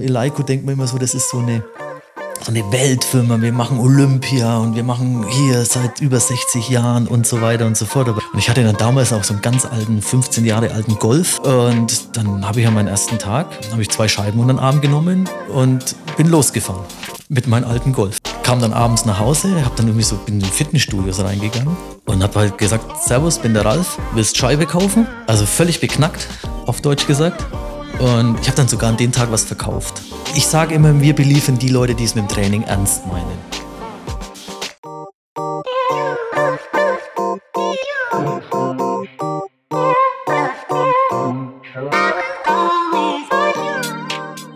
Eleiko denkt man immer so, das ist so eine, so eine Weltfirma. Wir machen Olympia und wir machen hier seit über 60 Jahren und so weiter und so fort. Und ich hatte dann damals auch so einen ganz alten, 15 Jahre alten Golf. Und dann habe ich an meinen ersten Tag, habe ich zwei Scheiben unter den Arm genommen und bin losgefahren mit meinem alten Golf. Kam dann abends nach Hause, habe dann irgendwie so in den Fitnessstudios reingegangen und habe halt gesagt, Servus, bin der Ralf, willst Scheibe kaufen? Also völlig beknackt, auf Deutsch gesagt. Und ich habe dann sogar an dem Tag was verkauft. Ich sage immer, wir beliefern die Leute, die es mit dem Training ernst meinen.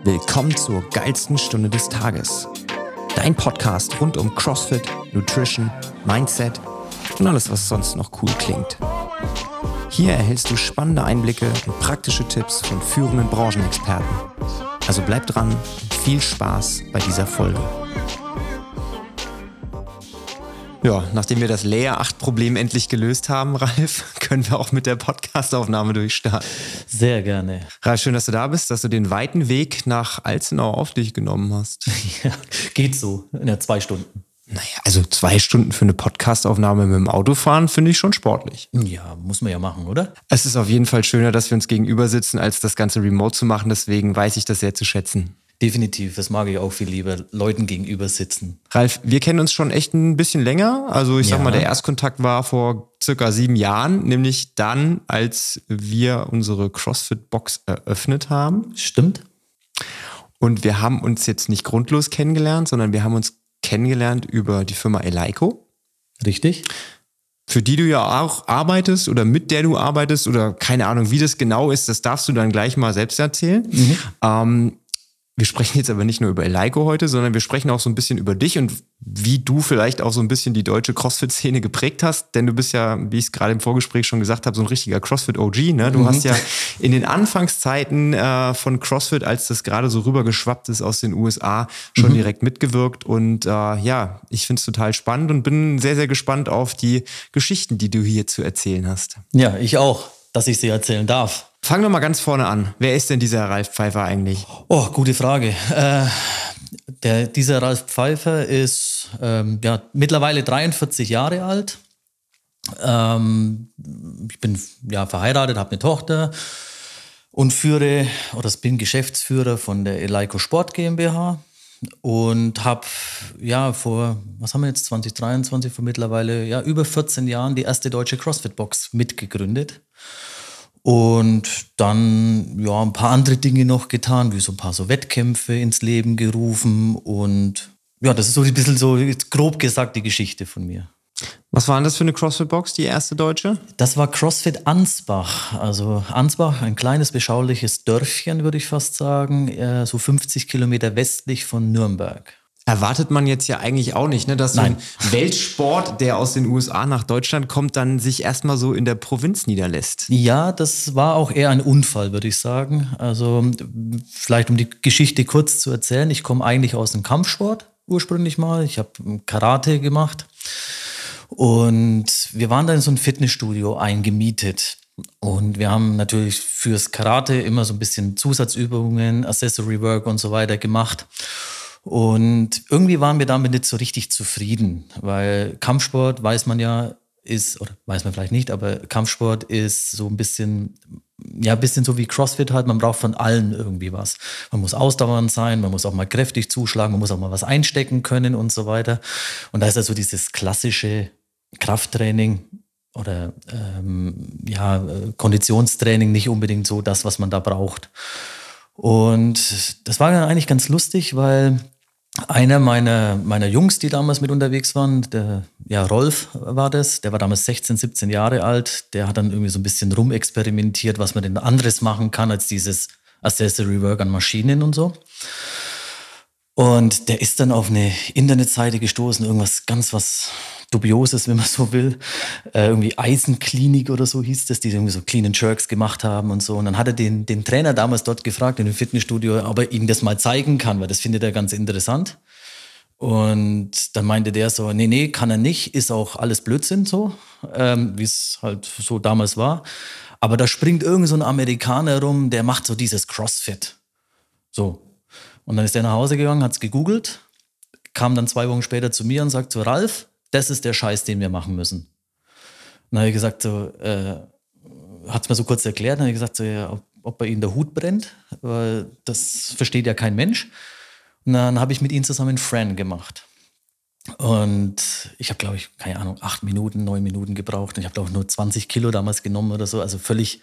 Willkommen zur geilsten Stunde des Tages. Dein Podcast rund um CrossFit, Nutrition, Mindset und alles, was sonst noch cool klingt. Hier erhältst du spannende Einblicke und praktische Tipps von führenden Branchenexperten. Also bleib dran und viel Spaß bei dieser Folge. Ja, nachdem wir das Layer 8 Problem endlich gelöst haben, Ralf, können wir auch mit der Podcastaufnahme durchstarten. Sehr gerne. Ralf, schön, dass du da bist, dass du den weiten Weg nach Alzenau auf dich genommen hast. Ja, geht so, in ja, zwei Stunden. Naja, also zwei Stunden für eine Podcastaufnahme mit dem Autofahren finde ich schon sportlich. Ja, muss man ja machen, oder? Es ist auf jeden Fall schöner, dass wir uns gegenüber sitzen, als das Ganze remote zu machen. Deswegen weiß ich das sehr zu schätzen. Definitiv, das mag ich auch viel lieber, Leuten gegenüber sitzen. Ralf, wir kennen uns schon echt ein bisschen länger. Also ich sag ja. mal, der Erstkontakt war vor circa sieben Jahren, nämlich dann, als wir unsere CrossFit-Box eröffnet haben. Stimmt. Und wir haben uns jetzt nicht grundlos kennengelernt, sondern wir haben uns kennengelernt über die Firma Eleiko. Richtig. Für die du ja auch arbeitest oder mit der du arbeitest oder keine Ahnung, wie das genau ist, das darfst du dann gleich mal selbst erzählen. Mhm. Ähm, wir sprechen jetzt aber nicht nur über Eleiko heute, sondern wir sprechen auch so ein bisschen über dich und wie du vielleicht auch so ein bisschen die deutsche CrossFit-Szene geprägt hast. Denn du bist ja, wie ich es gerade im Vorgespräch schon gesagt habe, so ein richtiger CrossFit-OG. Ne? Du mhm. hast ja in den Anfangszeiten äh, von CrossFit, als das gerade so rübergeschwappt ist aus den USA, schon mhm. direkt mitgewirkt. Und äh, ja, ich finde es total spannend und bin sehr, sehr gespannt auf die Geschichten, die du hier zu erzählen hast. Ja, ich auch, dass ich sie erzählen darf. Fangen wir mal ganz vorne an. Wer ist denn dieser Ralf Pfeiffer eigentlich? Oh, gute Frage. Äh, der, dieser Ralf Pfeiffer ist ähm, ja, mittlerweile 43 Jahre alt. Ähm, ich bin ja verheiratet, habe eine Tochter und führe oder bin Geschäftsführer von der Eleiko Sport GmbH und habe ja vor, was haben wir jetzt, 2023, vor mittlerweile ja über 14 Jahren die erste deutsche CrossFit-Box mitgegründet. Und dann ja ein paar andere Dinge noch getan, wie so ein paar so Wettkämpfe ins Leben gerufen. Und ja, das ist so ein bisschen so grob gesagt die Geschichte von mir. Was war denn das für eine CrossFit-Box, die erste deutsche? Das war CrossFit Ansbach. Also Ansbach, ein kleines, beschauliches Dörfchen, würde ich fast sagen, äh, so 50 Kilometer westlich von Nürnberg. Erwartet man jetzt ja eigentlich auch nicht, ne, dass Nein. so ein Weltsport, der aus den USA nach Deutschland kommt, dann sich erstmal so in der Provinz niederlässt. Ja, das war auch eher ein Unfall, würde ich sagen. Also vielleicht um die Geschichte kurz zu erzählen. Ich komme eigentlich aus dem Kampfsport ursprünglich mal. Ich habe Karate gemacht. Und wir waren da in so ein Fitnessstudio eingemietet. Und wir haben natürlich fürs Karate immer so ein bisschen Zusatzübungen, Accessory Work und so weiter gemacht. Und irgendwie waren wir damit nicht so richtig zufrieden, weil Kampfsport, weiß man ja, ist, oder weiß man vielleicht nicht, aber Kampfsport ist so ein bisschen, ja, ein bisschen so wie CrossFit halt. Man braucht von allen irgendwie was. Man muss ausdauernd sein, man muss auch mal kräftig zuschlagen, man muss auch mal was einstecken können und so weiter. Und da ist also dieses klassische Krafttraining oder ähm, ja, Konditionstraining nicht unbedingt so das, was man da braucht. Und das war dann eigentlich ganz lustig, weil einer meiner, meiner Jungs, die damals mit unterwegs waren, der, ja, Rolf war das, der war damals 16, 17 Jahre alt, der hat dann irgendwie so ein bisschen rumexperimentiert, was man denn anderes machen kann als dieses Accessory Work an Maschinen und so. Und der ist dann auf eine Internetseite gestoßen, irgendwas ganz was Dubioses, wenn man so will. Äh, irgendwie Eisenklinik oder so hieß das, die irgendwie so Clean and Jerks gemacht haben und so. Und dann hat er den, den Trainer damals dort gefragt in dem Fitnessstudio, ob er ihm das mal zeigen kann, weil das findet er ganz interessant. Und dann meinte der so, nee, nee, kann er nicht, ist auch alles Blödsinn so, ähm, wie es halt so damals war. Aber da springt irgend so ein Amerikaner rum, der macht so dieses CrossFit. So, Und dann ist der nach Hause gegangen, hat es gegoogelt, kam dann zwei Wochen später zu mir und sagt so, Ralf, das ist der Scheiß, den wir machen müssen. Dann habe ich gesagt, so, äh, hat es mir so kurz erklärt, dann habe ich gesagt, so, ja, ob, ob bei Ihnen der Hut brennt, weil das versteht ja kein Mensch. Und dann habe ich mit ihm zusammen Fran gemacht. Und ich habe, glaube ich, keine Ahnung, acht Minuten, neun Minuten gebraucht. Und ich habe, glaube ich, nur 20 Kilo damals genommen oder so. Also völlig,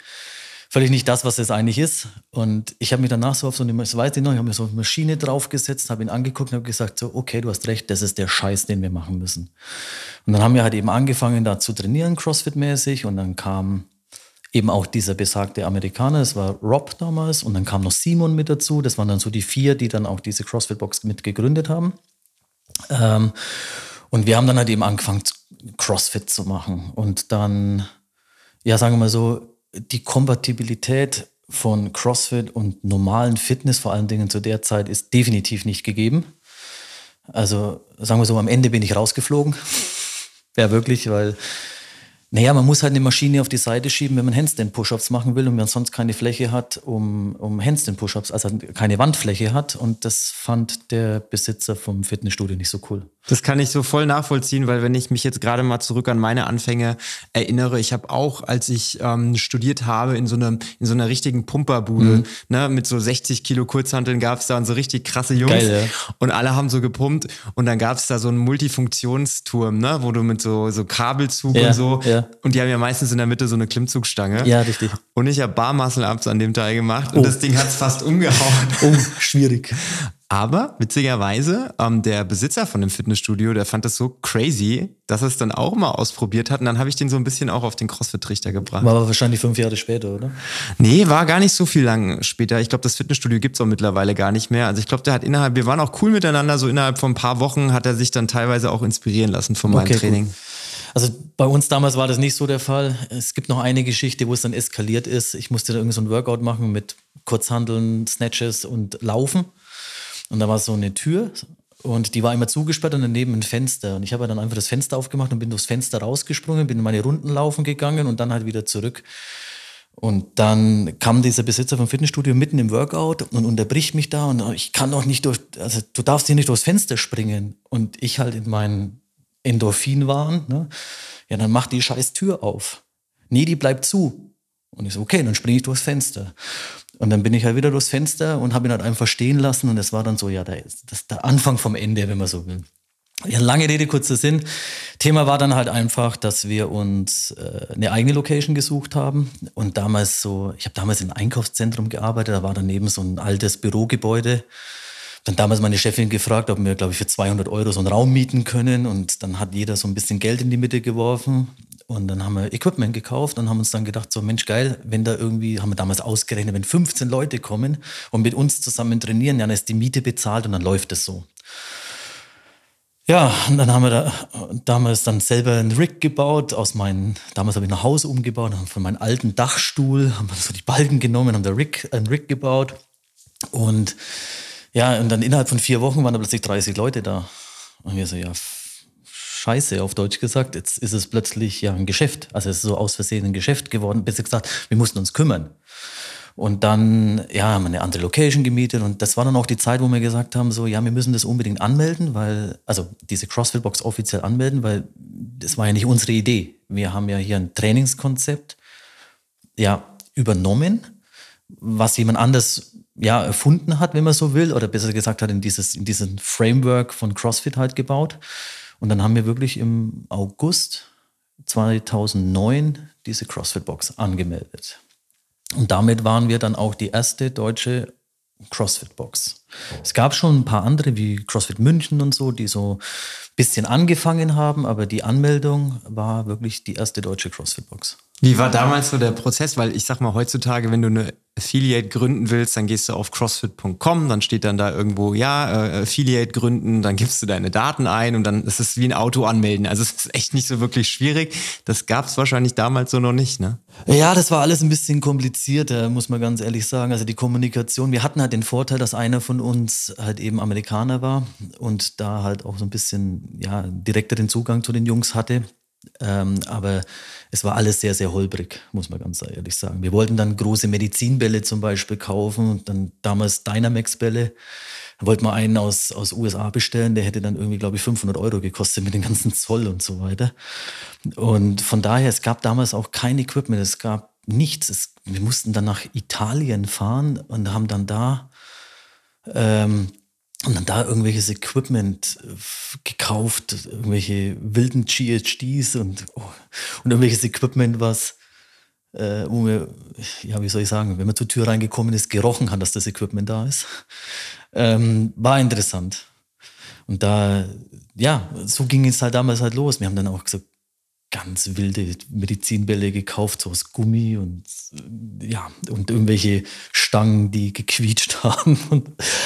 völlig nicht das, was es eigentlich ist. Und ich habe mich danach so auf so eine, weiß ich noch, ich habe mir so eine Maschine draufgesetzt, habe ihn angeguckt und habe gesagt, so, okay, du hast recht, das ist der Scheiß, den wir machen müssen. Und dann haben wir halt eben angefangen, da zu trainieren, Crossfit-mäßig. Und dann kam eben auch dieser besagte Amerikaner, das war Rob damals. Und dann kam noch Simon mit dazu. Das waren dann so die vier, die dann auch diese CrossFit-Box mit gegründet haben. Ähm, und wir haben dann halt eben angefangen, CrossFit zu machen. Und dann, ja, sagen wir mal so, die Kompatibilität von CrossFit und normalen Fitness, vor allen Dingen zu der Zeit, ist definitiv nicht gegeben. Also sagen wir so, am Ende bin ich rausgeflogen. ja, wirklich, weil naja, man muss halt eine Maschine auf die Seite schieben, wenn man Handstand-Push-Ups machen will und man sonst keine Fläche hat, um, um Handstand-Push-Ups, also keine Wandfläche hat. Und das fand der Besitzer vom Fitnessstudio nicht so cool. Das kann ich so voll nachvollziehen, weil wenn ich mich jetzt gerade mal zurück an meine Anfänge erinnere, ich habe auch, als ich ähm, studiert habe, in so, einem, in so einer richtigen Pumperbude, mhm. ne, mit so 60 Kilo Kurzhanteln gab es da und so richtig krasse Jungs. Geil, ja. Und alle haben so gepumpt und dann gab es da so einen Multifunktionsturm, ne, wo du mit so, so Kabelzug ja, und so, ja. und die haben ja meistens in der Mitte so eine Klimmzugstange. Ja, richtig. Und ich habe Bar Muscle Ups an dem Teil gemacht oh. und das Ding hat es fast umgehauen. Oh, schwierig. Aber witzigerweise, ähm, der Besitzer von dem Fitnessstudio, der fand das so crazy, dass er es dann auch mal ausprobiert hat. Und dann habe ich den so ein bisschen auch auf den CrossFit-Trichter gebracht. War aber wahrscheinlich fünf Jahre später, oder? Nee, war gar nicht so viel lang später. Ich glaube, das Fitnessstudio gibt es auch mittlerweile gar nicht mehr. Also ich glaube, der hat innerhalb, wir waren auch cool miteinander, so innerhalb von ein paar Wochen hat er sich dann teilweise auch inspirieren lassen von meinem okay, Training. Gut. Also bei uns damals war das nicht so der Fall. Es gibt noch eine Geschichte, wo es dann eskaliert ist. Ich musste da irgendwie so ein Workout machen mit Kurzhandeln, Snatches und Laufen. Und da war so eine Tür und die war immer zugesperrt und daneben ein Fenster. Und ich habe dann einfach das Fenster aufgemacht und bin durchs Fenster rausgesprungen, bin in meine Runden laufen gegangen und dann halt wieder zurück. Und dann kam dieser Besitzer vom Fitnessstudio mitten im Workout und unterbricht mich da und ich kann doch nicht durch, also du darfst hier nicht durchs Fenster springen. Und ich halt in meinen Endorphin waren, ne? ja, dann mach die scheiß Tür auf. Nee, die bleibt zu. Und ich so, okay, dann springe ich durchs Fenster. Und dann bin ich halt wieder durchs Fenster und habe ihn halt einfach stehen lassen. Und es war dann so, ja, das ist der Anfang vom Ende, wenn man so will. Ja, lange Rede, kurzer Sinn. Thema war dann halt einfach, dass wir uns äh, eine eigene Location gesucht haben. Und damals so, ich habe damals einem Einkaufszentrum gearbeitet, da war daneben so ein altes Bürogebäude. Dann damals meine Chefin gefragt, ob wir, glaube ich, für 200 Euro so einen Raum mieten können. Und dann hat jeder so ein bisschen Geld in die Mitte geworfen. Und dann haben wir Equipment gekauft und haben uns dann gedacht, so Mensch, geil, wenn da irgendwie, haben wir damals ausgerechnet, wenn 15 Leute kommen und mit uns zusammen trainieren, dann ist die Miete bezahlt und dann läuft es so. Ja, und dann haben wir da damals dann selber einen Rig gebaut, aus meinen, damals habe ich ein Haus umgebaut, haben von meinem alten Dachstuhl, haben wir so die Balken genommen, haben da Rig, einen Rig gebaut. Und ja, und dann innerhalb von vier Wochen waren da plötzlich 30 Leute da. Und wir so, ja, scheiße, auf Deutsch gesagt. Jetzt ist es plötzlich ja ein Geschäft. Also es ist so aus Versehen ein Geschäft geworden. Besser gesagt, wir mussten uns kümmern. Und dann, ja, haben wir eine andere Location gemietet und das war dann auch die Zeit, wo wir gesagt haben, so, ja, wir müssen das unbedingt anmelden, weil, also diese CrossFit-Box offiziell anmelden, weil das war ja nicht unsere Idee. Wir haben ja hier ein Trainingskonzept, ja, übernommen, was jemand anders, ja, erfunden hat, wenn man so will, oder besser gesagt hat, in dieses, in diesen Framework von CrossFit halt gebaut. Und dann haben wir wirklich im August 2009 diese CrossFit-Box angemeldet. Und damit waren wir dann auch die erste deutsche CrossFit-Box. Es gab schon ein paar andere wie CrossFit München und so, die so ein bisschen angefangen haben, aber die Anmeldung war wirklich die erste deutsche CrossFit-Box. Wie war damals so der Prozess? Weil ich sag mal, heutzutage, wenn du eine Affiliate gründen willst, dann gehst du auf crossfit.com, dann steht dann da irgendwo, ja, äh, Affiliate gründen, dann gibst du deine Daten ein und dann ist es wie ein Auto anmelden. Also es ist echt nicht so wirklich schwierig. Das gab es wahrscheinlich damals so noch nicht, ne? Ja, das war alles ein bisschen komplizierter, muss man ganz ehrlich sagen. Also die Kommunikation, wir hatten halt den Vorteil, dass einer von uns halt eben Amerikaner war und da halt auch so ein bisschen, ja, direkter den Zugang zu den Jungs hatte. Ähm, aber es war alles sehr, sehr holprig, muss man ganz ehrlich sagen. Wir wollten dann große Medizinbälle zum Beispiel kaufen und dann damals Dynamax-Bälle. Dann wollte man einen aus, aus USA bestellen, der hätte dann irgendwie, glaube ich, 500 Euro gekostet mit dem ganzen Zoll und so weiter. Und von daher, es gab damals auch kein Equipment, es gab nichts. Es, wir mussten dann nach Italien fahren und haben dann da ähm, und dann da irgendwelches Equipment äh, gekauft, irgendwelche wilden GHDs und, oh, und irgendwelches Equipment, was, äh, wo wir, ja, wie soll ich sagen, wenn man zur Tür reingekommen ist, gerochen hat, dass das Equipment da ist. Ähm, war interessant. Und da, ja, so ging es halt damals halt los. Wir haben dann auch gesagt, ganz wilde Medizinbälle gekauft, so aus Gummi und ja, und irgendwelche Stangen, die gequietscht haben.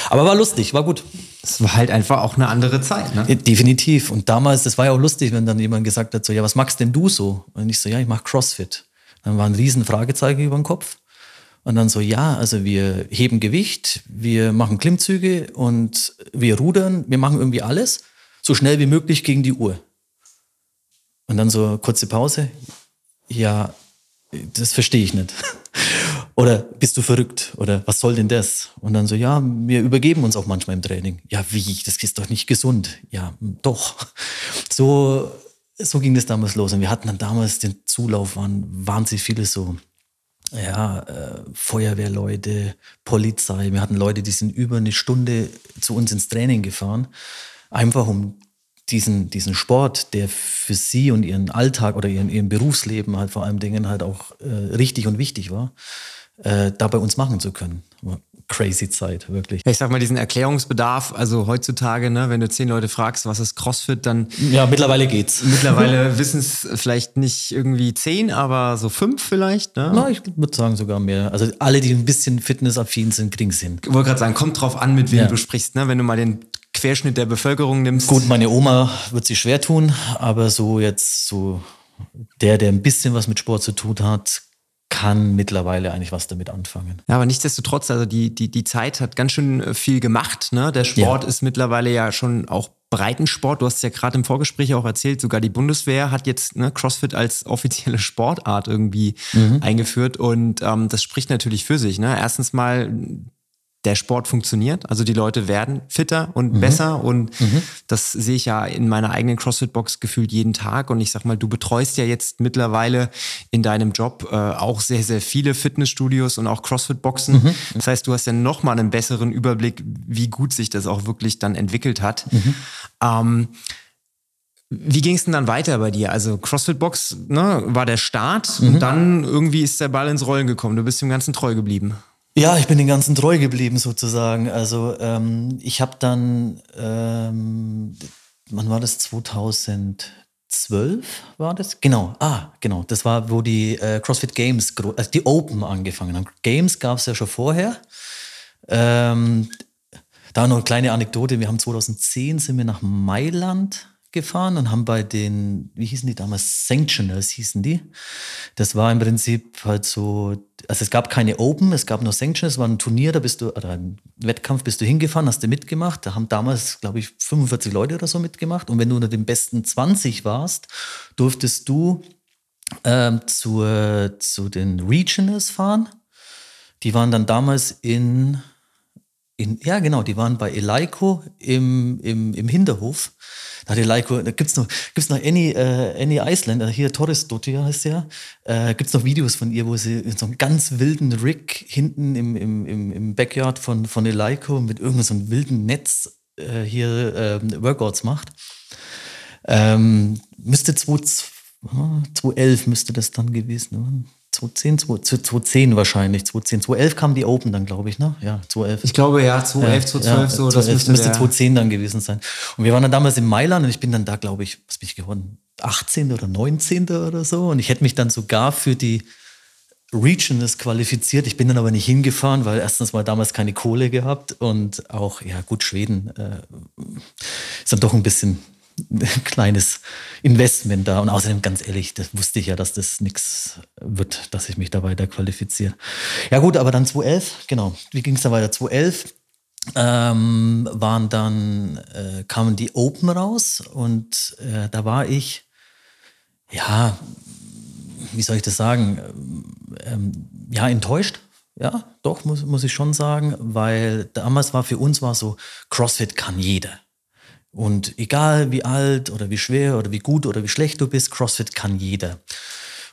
aber war lustig, war gut. Es war halt einfach auch eine andere Zeit, ne? Ja, definitiv. Und damals, das war ja auch lustig, wenn dann jemand gesagt hat, so, ja, was magst denn du so? Und ich so, ja, ich mach CrossFit. Dann war ein riesen Fragezeichen über den Kopf. Und dann so, ja, also wir heben Gewicht, wir machen Klimmzüge und wir rudern, wir machen irgendwie alles so schnell wie möglich gegen die Uhr. Und dann so kurze Pause. Ja, das verstehe ich nicht. Oder bist du verrückt? Oder was soll denn das? Und dann so, ja, wir übergeben uns auch manchmal im Training. Ja, wie? Das ist doch nicht gesund. Ja, doch. So, so ging das damals los. Und wir hatten dann damals den Zulauf, waren wahnsinnig viele so, ja, äh, Feuerwehrleute, Polizei. Wir hatten Leute, die sind über eine Stunde zu uns ins Training gefahren, einfach um diesen, diesen Sport, der für sie und ihren Alltag oder ihren, ihren Berufsleben halt vor allem Dingen halt auch äh, richtig und wichtig war, äh, da bei uns machen zu können. Crazy Zeit, wirklich. Ich sag mal, diesen Erklärungsbedarf, also heutzutage, ne, wenn du zehn Leute fragst, was ist CrossFit, dann. Ja, mittlerweile geht's. Mittlerweile wissen es vielleicht nicht irgendwie zehn, aber so fünf vielleicht, ne? Na, ich würde sagen sogar mehr. Also alle, die ein bisschen fitnessaffin sind, kriegen es hin. Ich wollte gerade sagen, kommt drauf an, mit wem ja. du sprichst, ne? Wenn du mal den Querschnitt der Bevölkerung nimmst. Gut, meine Oma wird sich schwer tun, aber so jetzt so der, der ein bisschen was mit Sport zu tun hat, kann mittlerweile eigentlich was damit anfangen. Ja, aber nichtsdestotrotz, also die, die, die Zeit hat ganz schön äh, viel gemacht. Ne? Der Sport ja. ist mittlerweile ja schon auch Breitensport. Du hast es ja gerade im Vorgespräch auch erzählt, sogar die Bundeswehr hat jetzt ne, CrossFit als offizielle Sportart irgendwie mhm. eingeführt. Und ähm, das spricht natürlich für sich. Ne? Erstens mal der Sport funktioniert. Also die Leute werden fitter und mhm. besser und mhm. das sehe ich ja in meiner eigenen CrossFit-Box gefühlt jeden Tag. Und ich sag mal, du betreust ja jetzt mittlerweile in deinem Job äh, auch sehr, sehr viele Fitnessstudios und auch CrossFit-Boxen. Mhm. Das heißt, du hast ja nochmal einen besseren Überblick, wie gut sich das auch wirklich dann entwickelt hat. Mhm. Ähm, wie ging es denn dann weiter bei dir? Also CrossFit Box ne, war der Start und mhm. dann irgendwie ist der Ball ins Rollen gekommen. Du bist dem Ganzen treu geblieben. Ja, ich bin den ganzen treu geblieben sozusagen. Also ähm, ich habe dann, ähm, wann war das? 2012 war das? Genau, ah, genau. Das war, wo die äh, CrossFit Games, also die Open angefangen haben. Games gab es ja schon vorher. Ähm, da noch eine kleine Anekdote. Wir haben 2010 sind wir nach Mailand gefahren und haben bei den, wie hießen die damals, Sanctionals hießen die. Das war im Prinzip halt so, also es gab keine Open, es gab nur Sanctionals, es war ein Turnier, da bist du, oder ein Wettkampf bist du hingefahren, hast du mitgemacht. Da haben damals, glaube ich, 45 Leute oder so mitgemacht. Und wenn du unter den besten 20 warst, durftest du ähm, zur, zu den Regionals fahren. Die waren dann damals in, in, ja genau, die waren bei Eleiko im, im, im Hinterhof. Da hat die Leiko, da gibt's noch, gibt's noch Annie, äh, Annie Iceland, also hier Torres Dottir heißt sie ja, äh, gibt's noch Videos von ihr, wo sie in so einem ganz wilden Rig hinten im, im, im, im Backyard von, von Eleiko mit irgendeinem so wilden Netz äh, hier äh, Workouts macht. Ähm, müsste 2011 müsste das dann gewesen sein. 2010, 2010 wahrscheinlich, 2010, 2011 kam die Open dann, glaube ich, ne? Ja, 2011. Ich glaube, ja, 2011, 2012, ja, so. 2011, das müsste, müsste 2010 dann gewesen sein. Und wir waren dann damals in Mailand und ich bin dann da, glaube ich, was bin ich geworden? 18. oder 19. oder so. Und ich hätte mich dann sogar für die Regionals qualifiziert. Ich bin dann aber nicht hingefahren, weil erstens mal damals keine Kohle gehabt und auch, ja gut, Schweden äh, ist dann doch ein bisschen kleines Investment da. Und außerdem, ganz ehrlich, das wusste ich ja, dass das nichts wird, dass ich mich da weiter qualifiziere. Ja gut, aber dann 2011, genau. Wie ging es dann weiter? 2011 ähm, waren dann, äh, kamen die Open raus und äh, da war ich, ja, wie soll ich das sagen, ähm, ja, enttäuscht ja, doch, muss, muss ich schon sagen, weil damals war für uns war so, CrossFit kann jeder. Und egal wie alt oder wie schwer oder wie gut oder wie schlecht du bist, CrossFit kann jeder.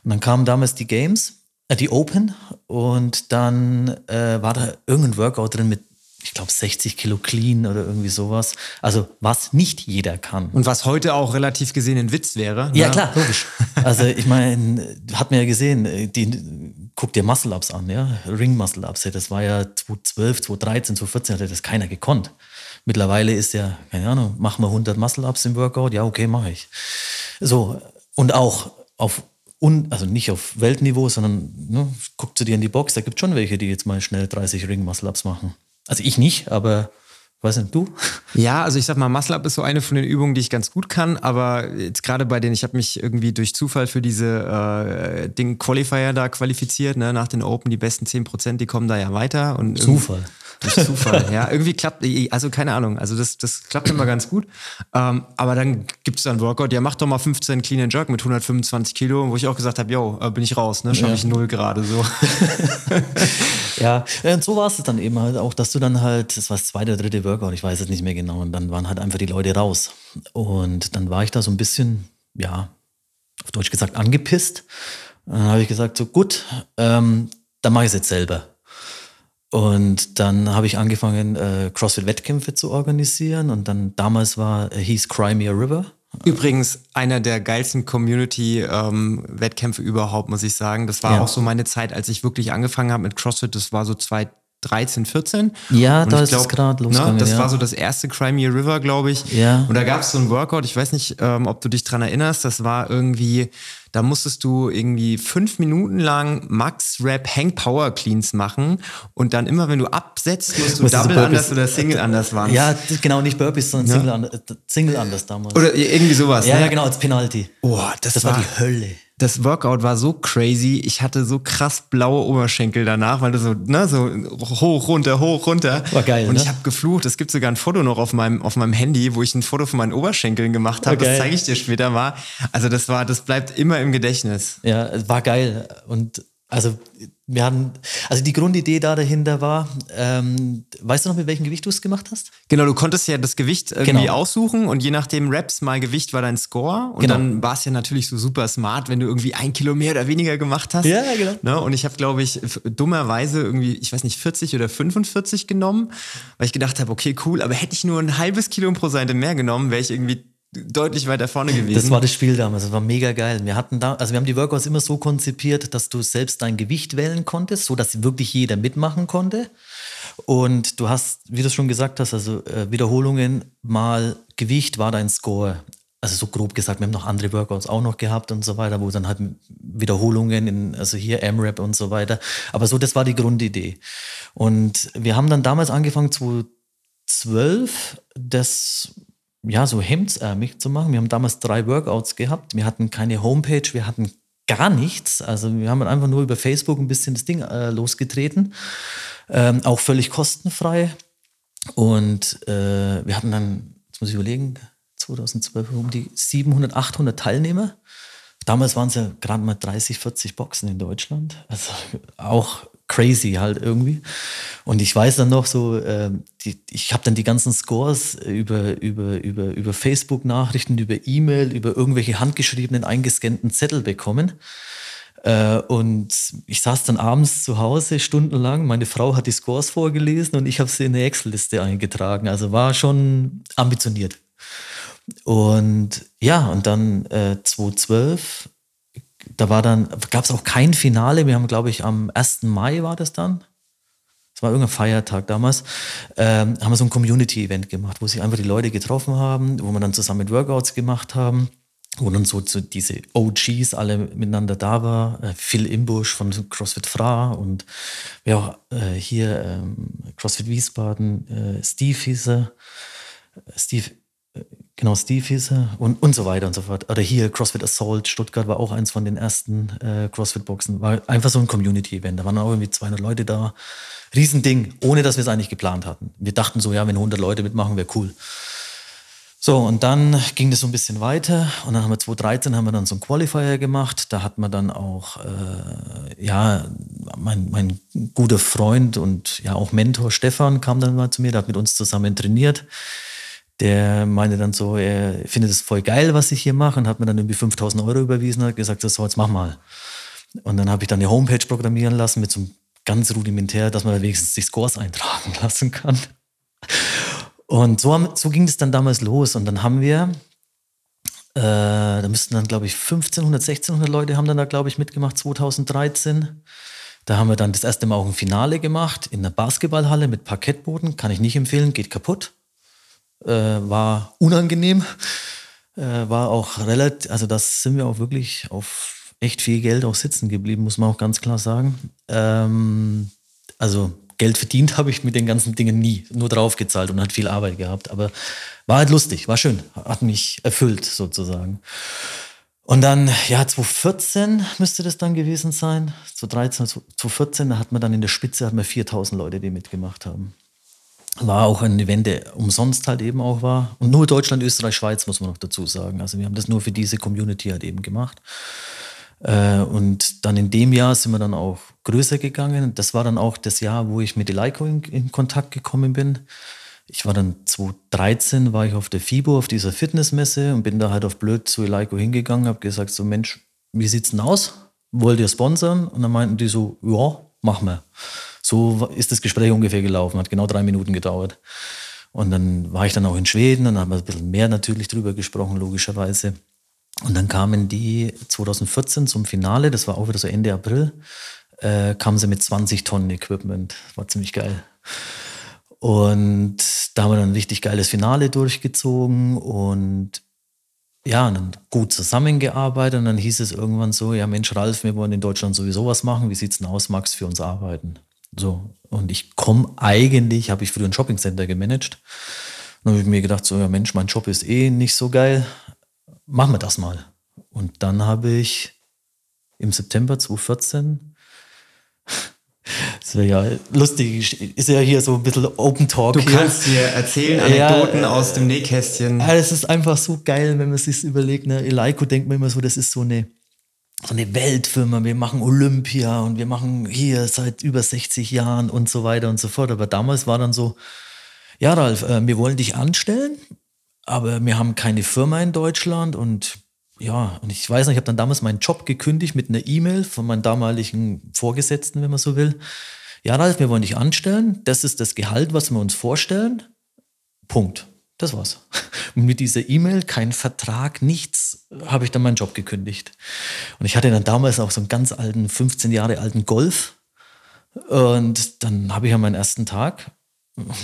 Und dann kamen damals die Games, äh, die Open und dann äh, war da irgendein Workout drin mit ich glaube, 60 Kilo clean oder irgendwie sowas. Also was nicht jeder kann. Und was heute auch relativ gesehen ein Witz wäre. Ja, ne? klar, logisch. Also ich meine, hat man ja gesehen, die, guck dir Muscle-Ups an, ja, Ring-Muscle-Ups. Das war ja 2012, 2013, 2014 hat das keiner gekonnt. Mittlerweile ist ja, keine Ahnung, mach mal 100 Muscle-Ups im Workout, ja, okay, mache ich. So, und auch auf un, also nicht auf Weltniveau, sondern ne, guck zu dir in die Box, da gibt es schon welche, die jetzt mal schnell 30 Ring-Muscle-Ups machen. Also ich nicht, aber was denn du? Ja, also ich sag mal, Muscle Up ist so eine von den Übungen, die ich ganz gut kann, aber jetzt gerade bei denen, ich habe mich irgendwie durch Zufall für diese äh, Ding Qualifier da qualifiziert, ne, nach den Open, die besten 10%, die kommen da ja weiter. Und Zufall. Durch Zufall, ja. Irgendwie klappt, also keine Ahnung, also das, das klappt immer ganz gut. Ähm, aber dann gibt es dann Workout, ja, mach doch mal 15 Clean and Jerk mit 125 Kilo, wo ich auch gesagt habe, yo, äh, bin ich raus, ne? Schaffe ja. ich null gerade so. ja, und so war es dann eben halt auch, dass du dann halt, das war das zweite, dritte Workout, ich weiß es nicht mehr genau, und dann waren halt einfach die Leute raus. Und dann war ich da so ein bisschen, ja, auf Deutsch gesagt, angepisst. Dann habe ich gesagt, so gut, ähm, dann mache ich es jetzt selber. Und dann habe ich angefangen, äh, CrossFit-Wettkämpfe zu organisieren. Und dann damals war, äh, hieß Crimea River. Übrigens einer der geilsten Community-Wettkämpfe ähm, überhaupt, muss ich sagen. Das war ja. auch so meine Zeit, als ich wirklich angefangen habe mit CrossFit. Das war so 2013, 14. Ja, und da ist glaub, es gerade losgegangen. Ne, das ja. war so das erste Crimea River, glaube ich. Ja. Und da gab es so ein Workout, ich weiß nicht, ähm, ob du dich dran erinnerst, das war irgendwie da musstest du irgendwie fünf Minuten lang Max Rap Hang Power Cleans machen und dann immer, wenn du absetzt, musst du Double anders oder Single anders waren. Ja, genau, nicht Burpees, sondern ja? Single, anders, Single anders damals. Oder irgendwie sowas. Ja, ne? ja genau, als Penalty. Oh, das, das war, war die Hölle das Workout war so crazy. Ich hatte so krass blaue Oberschenkel danach, weil du so, ne, so hoch, runter, hoch, runter. War geil. Und ne? ich habe geflucht. Es gibt sogar ein Foto noch auf meinem, auf meinem Handy, wo ich ein Foto von meinen Oberschenkeln gemacht habe. Das zeige ich dir später mal. Also das war, das bleibt immer im Gedächtnis. Ja, war geil. Und also wir hatten, also die Grundidee da dahinter war, ähm, weißt du noch, mit welchem Gewicht du es gemacht hast? Genau, du konntest ja das Gewicht irgendwie genau. aussuchen und je nachdem Raps mal Gewicht war dein Score. Und genau. dann war es ja natürlich so super smart, wenn du irgendwie ein Kilo mehr oder weniger gemacht hast. Ja, genau. Ne? Und ich habe, glaube ich, dummerweise irgendwie, ich weiß nicht, 40 oder 45 genommen, weil ich gedacht habe, okay, cool, aber hätte ich nur ein halbes Kilo pro Seite mehr genommen, wäre ich irgendwie deutlich weiter vorne gewesen. Das war das Spiel damals, das war mega geil. Wir hatten da, also wir haben die Workouts immer so konzipiert, dass du selbst dein Gewicht wählen konntest, so dass wirklich jeder mitmachen konnte. Und du hast, wie du schon gesagt hast, also äh, Wiederholungen mal Gewicht war dein Score. Also so grob gesagt, wir haben noch andere Workouts auch noch gehabt und so weiter, wo dann halt Wiederholungen in, also hier M-Rap und so weiter. Aber so, das war die Grundidee. Und wir haben dann damals angefangen, 2012, das ja, so hemdsärmig zu machen. Wir haben damals drei Workouts gehabt. Wir hatten keine Homepage, wir hatten gar nichts. Also wir haben einfach nur über Facebook ein bisschen das Ding äh, losgetreten. Ähm, auch völlig kostenfrei. Und äh, wir hatten dann, jetzt muss ich überlegen, 2012 um die 700, 800 Teilnehmer. Damals waren es ja gerade mal 30, 40 Boxen in Deutschland. Also auch crazy halt irgendwie. Und ich weiß dann noch so, äh, die, ich habe dann die ganzen Scores über, über, über, über Facebook-Nachrichten, über E-Mail, über irgendwelche handgeschriebenen, eingescannten Zettel bekommen. Äh, und ich saß dann abends zu Hause stundenlang. Meine Frau hat die Scores vorgelesen und ich habe sie in eine Excel-Liste eingetragen. Also war schon ambitioniert. Und ja, und dann äh, 2012 da war dann, gab es auch kein Finale. Wir haben, glaube ich, am 1. Mai war das dann. Das war irgendein Feiertag damals. Ähm, haben wir so ein Community-Event gemacht, wo sich einfach die Leute getroffen haben, wo wir dann zusammen Workouts gemacht haben, wo dann so, so diese OGs alle miteinander da war. Äh, Phil Imbusch von CrossFit Fra und ja, auch äh, hier ähm, CrossFit Wiesbaden, äh, Steve hieß er. Steve Genau, Steve hieß er und, und so weiter und so fort. Oder hier CrossFit Assault, Stuttgart war auch eins von den ersten äh, CrossFit-Boxen. War einfach so ein Community-Event. Da waren auch irgendwie 200 Leute da. Riesending, ohne dass wir es eigentlich geplant hatten. Wir dachten so, ja, wenn 100 Leute mitmachen, wäre cool. So, und dann ging das so ein bisschen weiter und dann haben wir 2013 haben wir dann so einen Qualifier gemacht. Da hat man dann auch, äh, ja, mein, mein guter Freund und ja auch Mentor Stefan kam dann mal zu mir, der hat mit uns zusammen trainiert. Der meinte dann so, er findet es voll geil, was ich hier mache und hat mir dann irgendwie 5000 Euro überwiesen und hat gesagt, so, jetzt mach mal. Und dann habe ich dann eine Homepage programmieren lassen mit so einem ganz rudimentär, dass man da wenigstens die Scores eintragen lassen kann. Und so, haben, so ging es dann damals los. Und dann haben wir, äh, da müssten dann, glaube ich, 1500, 1600 Leute haben dann da, glaube ich, mitgemacht, 2013. Da haben wir dann das erste Mal auch ein Finale gemacht in einer Basketballhalle mit Parkettboden. Kann ich nicht empfehlen, geht kaputt. Äh, war unangenehm. Äh, war auch relativ, also das sind wir auch wirklich auf echt viel Geld auch sitzen geblieben, muss man auch ganz klar sagen. Ähm, also Geld verdient habe ich mit den ganzen Dingen nie, nur draufgezahlt und hat viel Arbeit gehabt. Aber war halt lustig, war schön, hat mich erfüllt sozusagen. Und dann, ja, 2014 müsste das dann gewesen sein. 2013, 2014, da hat man dann in der Spitze hat man 4000 Leute, die mitgemacht haben. War auch ein Event, der umsonst halt eben auch war. Und nur Deutschland, Österreich, Schweiz muss man noch dazu sagen. Also wir haben das nur für diese Community halt eben gemacht. Äh, und dann in dem Jahr sind wir dann auch größer gegangen. Das war dann auch das Jahr, wo ich mit Eleiko in, in Kontakt gekommen bin. Ich war dann 2013, war ich auf der FIBO, auf dieser Fitnessmesse und bin da halt auf blöd zu Eleiko hingegangen, habe gesagt so, Mensch, wie sieht's denn aus? Wollt ihr sponsern? Und dann meinten die so, ja, machen wir. So ist das Gespräch ungefähr gelaufen, hat genau drei Minuten gedauert. Und dann war ich dann auch in Schweden und haben wir ein bisschen mehr natürlich drüber gesprochen, logischerweise. Und dann kamen die 2014 zum Finale, das war auch wieder so Ende April, äh, kamen sie mit 20 Tonnen Equipment. War ziemlich geil. Und da haben wir dann ein richtig geiles Finale durchgezogen und ja, und dann gut zusammengearbeitet und dann hieß es irgendwann so, ja Mensch, Ralf, wir wollen in Deutschland sowieso was machen, wie sieht's denn aus, Max, für uns arbeiten? So, und ich komme eigentlich, habe ich früher ein Shoppingcenter gemanagt. Und dann habe ich mir gedacht, so, ja Mensch, mein Job ist eh nicht so geil machen wir das mal. Und dann habe ich im September 2014 das wäre ja lustig, ist ja hier so ein bisschen Open Talk. Du hier. kannst dir erzählen, Anekdoten ja, aus dem Nähkästchen. Ja, es ist einfach so geil, wenn man sich überlegt. Ne? Eleiko denkt man immer so, das ist so eine, so eine Weltfirma. Wir machen Olympia und wir machen hier seit über 60 Jahren und so weiter und so fort. Aber damals war dann so, ja, Ralf, äh, wir wollen dich anstellen aber wir haben keine Firma in Deutschland und ja, und ich weiß noch, ich habe dann damals meinen Job gekündigt mit einer E-Mail von meinem damaligen Vorgesetzten, wenn man so will. Ja, Ralf, wir wollen dich anstellen. Das ist das Gehalt, was wir uns vorstellen. Punkt. Das war's. Und mit dieser E-Mail, kein Vertrag, nichts, habe ich dann meinen Job gekündigt. Und ich hatte dann damals auch so einen ganz alten, 15 Jahre alten Golf. Und dann habe ich an meinen ersten Tag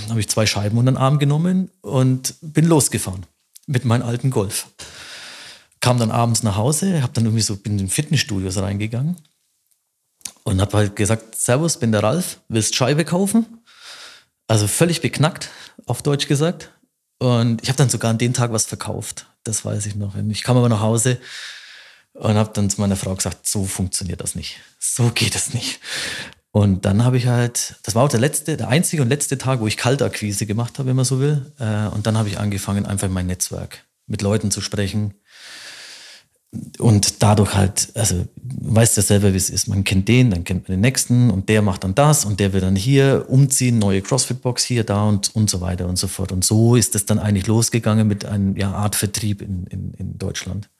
habe ich zwei Scheiben unter den Arm genommen und bin losgefahren mit meinem alten Golf. Kam dann abends nach Hause, habe dann irgendwie so in den Fitnessstudios reingegangen und habe halt gesagt, Servus, bin der Ralf, willst Scheibe kaufen? Also völlig beknackt, auf Deutsch gesagt. Und ich habe dann sogar an dem Tag was verkauft. Das weiß ich noch. Ich kam aber nach Hause und habe dann zu meiner Frau gesagt, so funktioniert das nicht. So geht es nicht. Und dann habe ich halt, das war auch der letzte, der einzige und letzte Tag, wo ich Kaltakquise gemacht habe, wenn man so will. Äh, und dann habe ich angefangen, einfach mein Netzwerk mit Leuten zu sprechen. Und dadurch halt, also weißt ja selber, wie es ist. Man kennt den, dann kennt man den nächsten und der macht dann das und der will dann hier umziehen, neue CrossFit-Box hier, da und, und so weiter und so fort. Und so ist es dann eigentlich losgegangen mit einer ja, Art Vertrieb in, in, in Deutschland.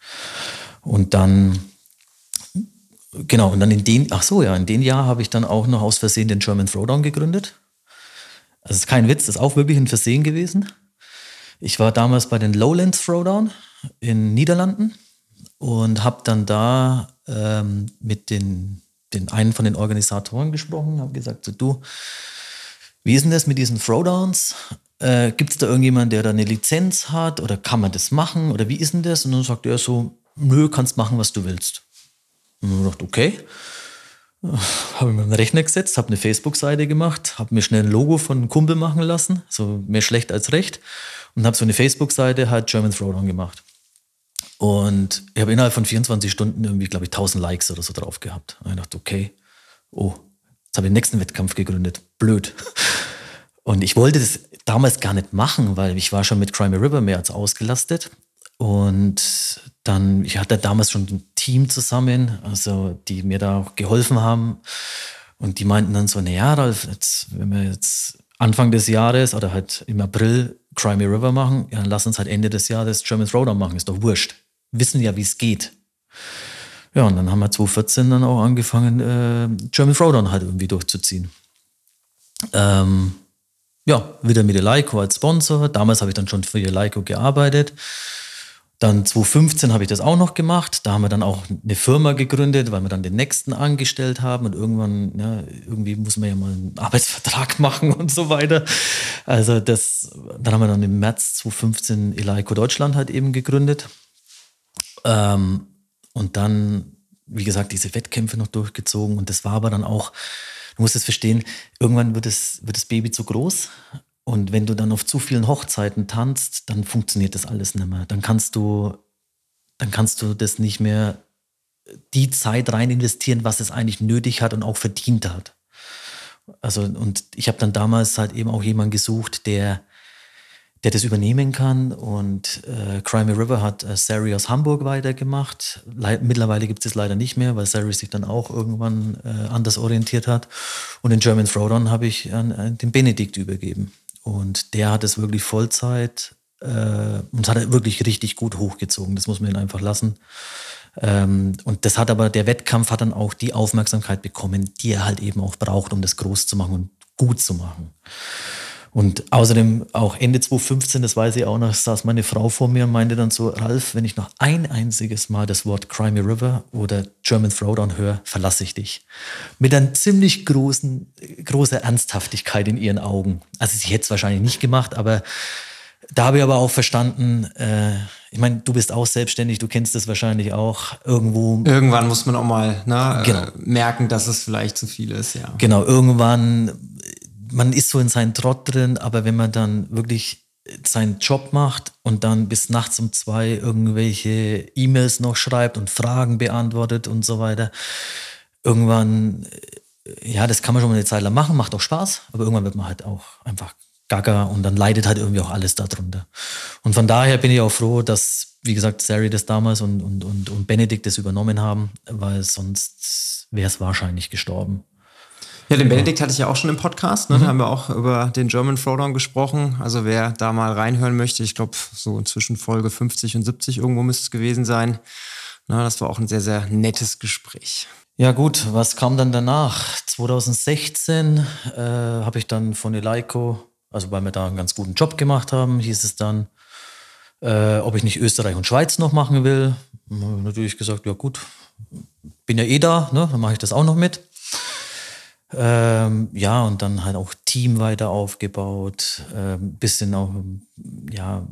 Und dann genau, und dann in den, ach so, ja, in dem Jahr habe ich dann auch noch aus Versehen den German Throwdown gegründet. Also ist kein Witz, das ist auch wirklich ein Versehen gewesen. Ich war damals bei den Lowlands Throwdown in Niederlanden und habe dann da ähm, mit den, den einen von den Organisatoren gesprochen, habe gesagt, so, du, wie ist denn das mit diesen Throwdowns? Äh, Gibt es da irgendjemanden, der da eine Lizenz hat oder kann man das machen oder wie ist denn das? Und dann sagt er so, nö, kannst machen, was du willst. Und ich dachte, okay. Habe ich mir einen Rechner gesetzt, habe eine Facebook-Seite gemacht, habe mir schnell ein Logo von einem Kumpel machen lassen, so mehr schlecht als recht, und habe so eine Facebook-Seite halt German Throwdown gemacht. Und ich habe innerhalb von 24 Stunden irgendwie, glaube ich, 1000 Likes oder so drauf gehabt. Und ich dachte, okay, oh, jetzt habe ich den nächsten Wettkampf gegründet. Blöd. Und ich wollte das damals gar nicht machen, weil ich war schon mit Crimey River mehr als ausgelastet. Und dann, ich hatte damals schon ein Team zusammen, also die mir da auch geholfen haben. Und die meinten dann so, naja, Ralf, jetzt, wenn wir jetzt Anfang des Jahres oder halt im April Crimey River machen, ja, dann lass uns halt Ende des Jahres German Throwdown machen, ist doch wurscht. Wissen ja, wie es geht. Ja, und dann haben wir 2014 dann auch angefangen, äh, German Throwdown halt irgendwie durchzuziehen. Ähm, ja, wieder mit Eleiko als Sponsor. Damals habe ich dann schon für Eleiko gearbeitet. Dann 2015 habe ich das auch noch gemacht. Da haben wir dann auch eine Firma gegründet, weil wir dann den nächsten angestellt haben und irgendwann, ja, irgendwie muss man ja mal einen Arbeitsvertrag machen und so weiter. Also das, dann haben wir dann im März 2015 Eleiko Deutschland halt eben gegründet. Ähm, und dann, wie gesagt, diese Wettkämpfe noch durchgezogen. Und das war aber dann auch, du musst es verstehen, irgendwann wird, es, wird das Baby zu groß. Und wenn du dann auf zu vielen Hochzeiten tanzt, dann funktioniert das alles nicht mehr. Dann kannst du, dann kannst du das nicht mehr die Zeit rein investieren, was es eigentlich nötig hat und auch verdient hat. Also, und ich habe dann damals halt eben auch jemanden gesucht, der, der das übernehmen kann. Und äh, Crimey River hat äh, Sari aus Hamburg weitergemacht. Le mittlerweile gibt es es leider nicht mehr, weil Sari sich dann auch irgendwann äh, anders orientiert hat. Und den German Throwdown habe ich an, an den Benedikt übergeben. Und der hat es wirklich Vollzeit äh, und hat er wirklich richtig gut hochgezogen. Das muss man ihn einfach lassen. Ähm, und das hat aber, der Wettkampf hat dann auch die Aufmerksamkeit bekommen, die er halt eben auch braucht, um das groß zu machen und gut zu machen. Und außerdem auch Ende 2015, das weiß ich auch noch, saß meine Frau vor mir und meinte dann so, Ralf, wenn ich noch ein einziges Mal das Wort Crimey River oder German Throwdown höre, verlasse ich dich. Mit einer ziemlich großen, großer Ernsthaftigkeit in ihren Augen. Also sie hätte es wahrscheinlich nicht gemacht, aber da habe ich aber auch verstanden, äh, ich meine, du bist auch selbstständig, du kennst das wahrscheinlich auch irgendwo. Irgendwann muss man auch mal ne, genau. äh, merken, dass es vielleicht zu viel ist, ja. Genau, irgendwann man ist so in seinen Trott drin, aber wenn man dann wirklich seinen Job macht und dann bis nachts um zwei irgendwelche E-Mails noch schreibt und Fragen beantwortet und so weiter, irgendwann, äh, ja, das kann man schon mal eine Zeit lang machen, macht auch Spaß, aber irgendwann wird man halt auch einfach gaga und dann leidet halt irgendwie auch alles darunter. Und von daher bin ich auch froh, dass, wie gesagt, Sari das damals und, und, und, und Benedikt das übernommen haben, weil sonst wäre es wahrscheinlich gestorben. Ja, den Benedikt hatte ich ja auch schon im Podcast. Ne? Mhm. Da haben wir auch über den German Throwdown gesprochen. Also wer da mal reinhören möchte, ich glaube, so zwischen Folge 50 und 70 irgendwo müsste es gewesen sein. Na, das war auch ein sehr, sehr nettes Gespräch. Ja gut, was kam dann danach? 2016 äh, habe ich dann von Eleiko, also weil wir da einen ganz guten Job gemacht haben, hieß es dann, äh, ob ich nicht Österreich und Schweiz noch machen will. Natürlich gesagt, ja gut, bin ja eh da, ne? dann mache ich das auch noch mit. Ähm, ja, und dann halt auch Team weiter aufgebaut, ähm, bisschen auch, ja,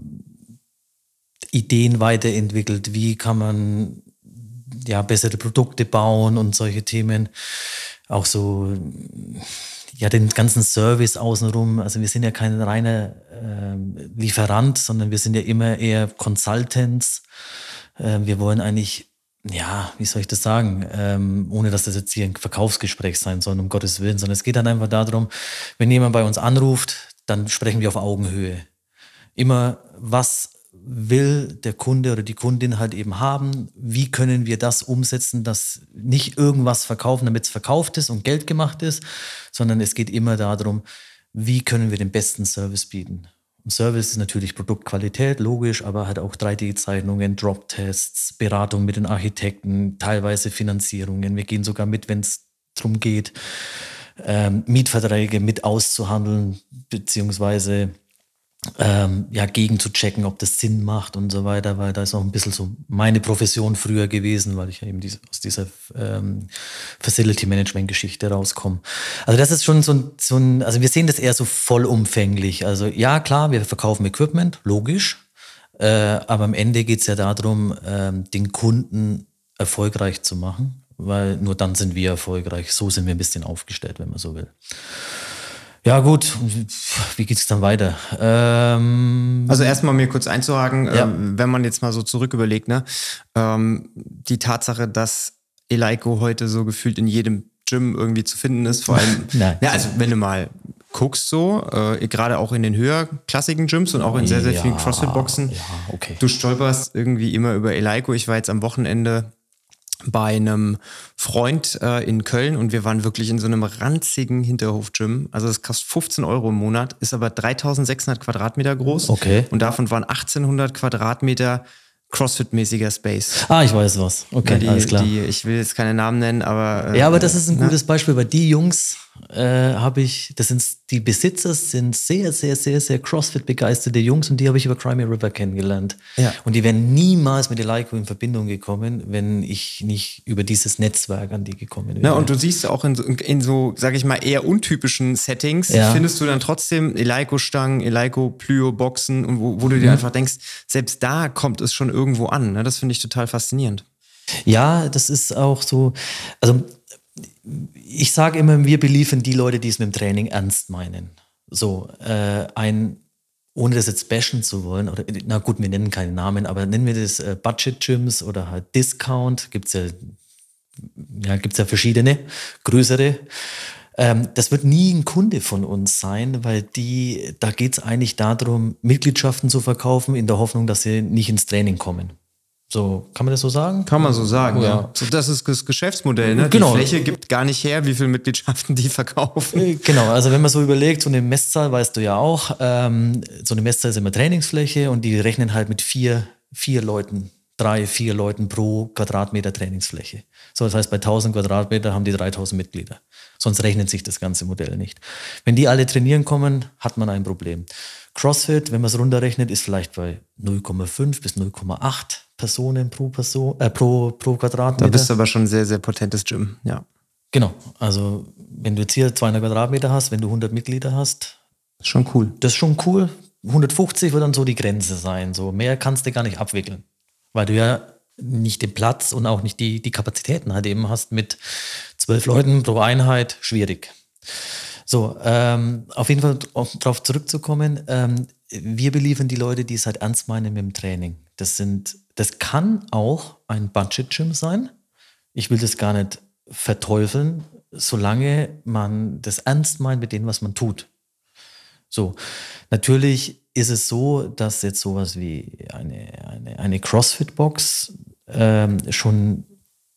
Ideen weiterentwickelt, wie kann man ja bessere Produkte bauen und solche Themen. Auch so, ja, den ganzen Service außenrum. Also wir sind ja kein reiner äh, Lieferant, sondern wir sind ja immer eher Consultants. Äh, wir wollen eigentlich ja, wie soll ich das sagen, ähm, ohne dass das jetzt hier ein Verkaufsgespräch sein soll, um Gottes Willen, sondern es geht dann einfach darum, wenn jemand bei uns anruft, dann sprechen wir auf Augenhöhe. Immer, was will der Kunde oder die Kundin halt eben haben? Wie können wir das umsetzen, dass nicht irgendwas verkaufen, damit es verkauft ist und Geld gemacht ist, sondern es geht immer darum, wie können wir den besten Service bieten? Service ist natürlich Produktqualität, logisch, aber halt auch 3D-Zeichnungen, Drop-Tests, Beratung mit den Architekten, teilweise Finanzierungen. Wir gehen sogar mit, wenn es darum geht, ähm, Mietverträge mit auszuhandeln, beziehungsweise ähm, ja, gegen zu checken, ob das Sinn macht und so weiter, weil da ist auch ein bisschen so meine Profession früher gewesen, weil ich eben diese, aus dieser ähm, Facility Management Geschichte rauskomme. Also das ist schon so ein, so ein, also wir sehen das eher so vollumfänglich. Also ja, klar, wir verkaufen Equipment, logisch, äh, aber am Ende geht es ja darum, ähm, den Kunden erfolgreich zu machen, weil nur dann sind wir erfolgreich. So sind wir ein bisschen aufgestellt, wenn man so will. Ja, gut. Wie geht es dann weiter? Ähm, also erstmal mir kurz einzuhaken, ja. ähm, wenn man jetzt mal so zurück überlegt, ne? Ähm, die Tatsache, dass Eleiko heute so gefühlt in jedem Gym irgendwie zu finden ist, vor allem, Nein. ja, also wenn du mal guckst so, äh, gerade auch in den höherklassigen Gyms und auch in sehr, sehr Ja, vielen CrossFit-Boxen. ja, okay. Du stolperst irgendwie immer über Eleiko. Ich war jetzt am Wochenende bei einem Freund äh, in Köln und wir waren wirklich in so einem ranzigen Hinterhof-Gym. Also das kostet 15 Euro im Monat, ist aber 3600 Quadratmeter groß. Okay. Und davon waren 1800 Quadratmeter CrossFit-mäßiger Space. Ah, ich weiß was. Okay, Ja, die, alles klar. Die, ich will jetzt keine Namen nennen, aber. äh, ja, aber das ist ein ne? gutes Beispiel, weil die Jungs äh, habe ich, das sind die Besitzer, sind sehr, sehr, sehr, sehr CrossFit-begeisterte Jungs und die habe ich über Crimea River kennengelernt. Ja. Und die wären niemals mit Eleiko in Verbindung gekommen, wenn ich nicht über dieses Netzwerk an die gekommen wäre. Na, und du siehst auch in so, in so, sag ich mal, eher untypischen Settings, Ja. findest du dann trotzdem Eleiko-Stangen, Eleiko-Plyo-Boxen und wo, wo du Mhm. dir einfach denkst, selbst da kommt es schon irgendwo an. Ne? Das finde ich total faszinierend. Ja, das ist auch so. Also, ich sage immer, wir beliefern die Leute, die es mit dem Training ernst meinen. So, äh, ein, ohne das jetzt bashen zu wollen, oder na gut, wir nennen keinen Namen, aber nennen wir das äh, Budget-Gyms oder halt Discount, gibt es ja, ja, gibt's ja verschiedene, größere. Ähm, das wird nie ein Kunde von uns sein, weil die, da geht es eigentlich darum, Mitgliedschaften zu verkaufen, in der Hoffnung, dass sie nicht ins Training kommen. So, kann man das so sagen? Kann man so sagen, Ja. ja. So, das ist das Geschäftsmodell, ne? Genau. Die Fläche gibt gar nicht her, wie viele Mitgliedschaften die verkaufen. Äh, Genau, also wenn man so überlegt, so eine Messzahl weißt du ja auch, ähm, so eine Messzahl ist immer Trainingsfläche und die rechnen halt mit vier, vier Leuten, drei, vier Leuten pro Quadratmeter Trainingsfläche. So, das heißt, bei 1000 Quadratmeter haben die 3000 Mitglieder. Sonst rechnet sich das ganze Modell nicht. Wenn die alle trainieren kommen, hat man ein Problem. CrossFit, wenn man es runterrechnet, ist vielleicht bei 0,5 bis 0,8 Personen pro Person, äh, pro, pro Quadratmeter. Da bist du aber schon ein sehr, sehr potentes Gym, ja. Genau, also wenn du jetzt hier 200 Quadratmeter hast, wenn du 100 Mitglieder hast, Ist schon cool. das ist schon cool. 150 wird dann so die Grenze sein. So mehr kannst du gar nicht abwickeln, weil du ja nicht den Platz und auch nicht die, die Kapazitäten halt eben hast mit zwölf Leuten pro Einheit. Schwierig. So, ähm, auf jeden Fall darauf zurückzukommen. Ähm, wir beliefern die Leute, die es halt ernst meinen mit dem Training. Das sind, das kann auch ein Budget-Gym sein. Ich will das gar nicht verteufeln, solange man das ernst meint mit dem, was man tut. So, natürlich ist es so, dass jetzt sowas wie eine, eine, eine CrossFit-Box ähm, schon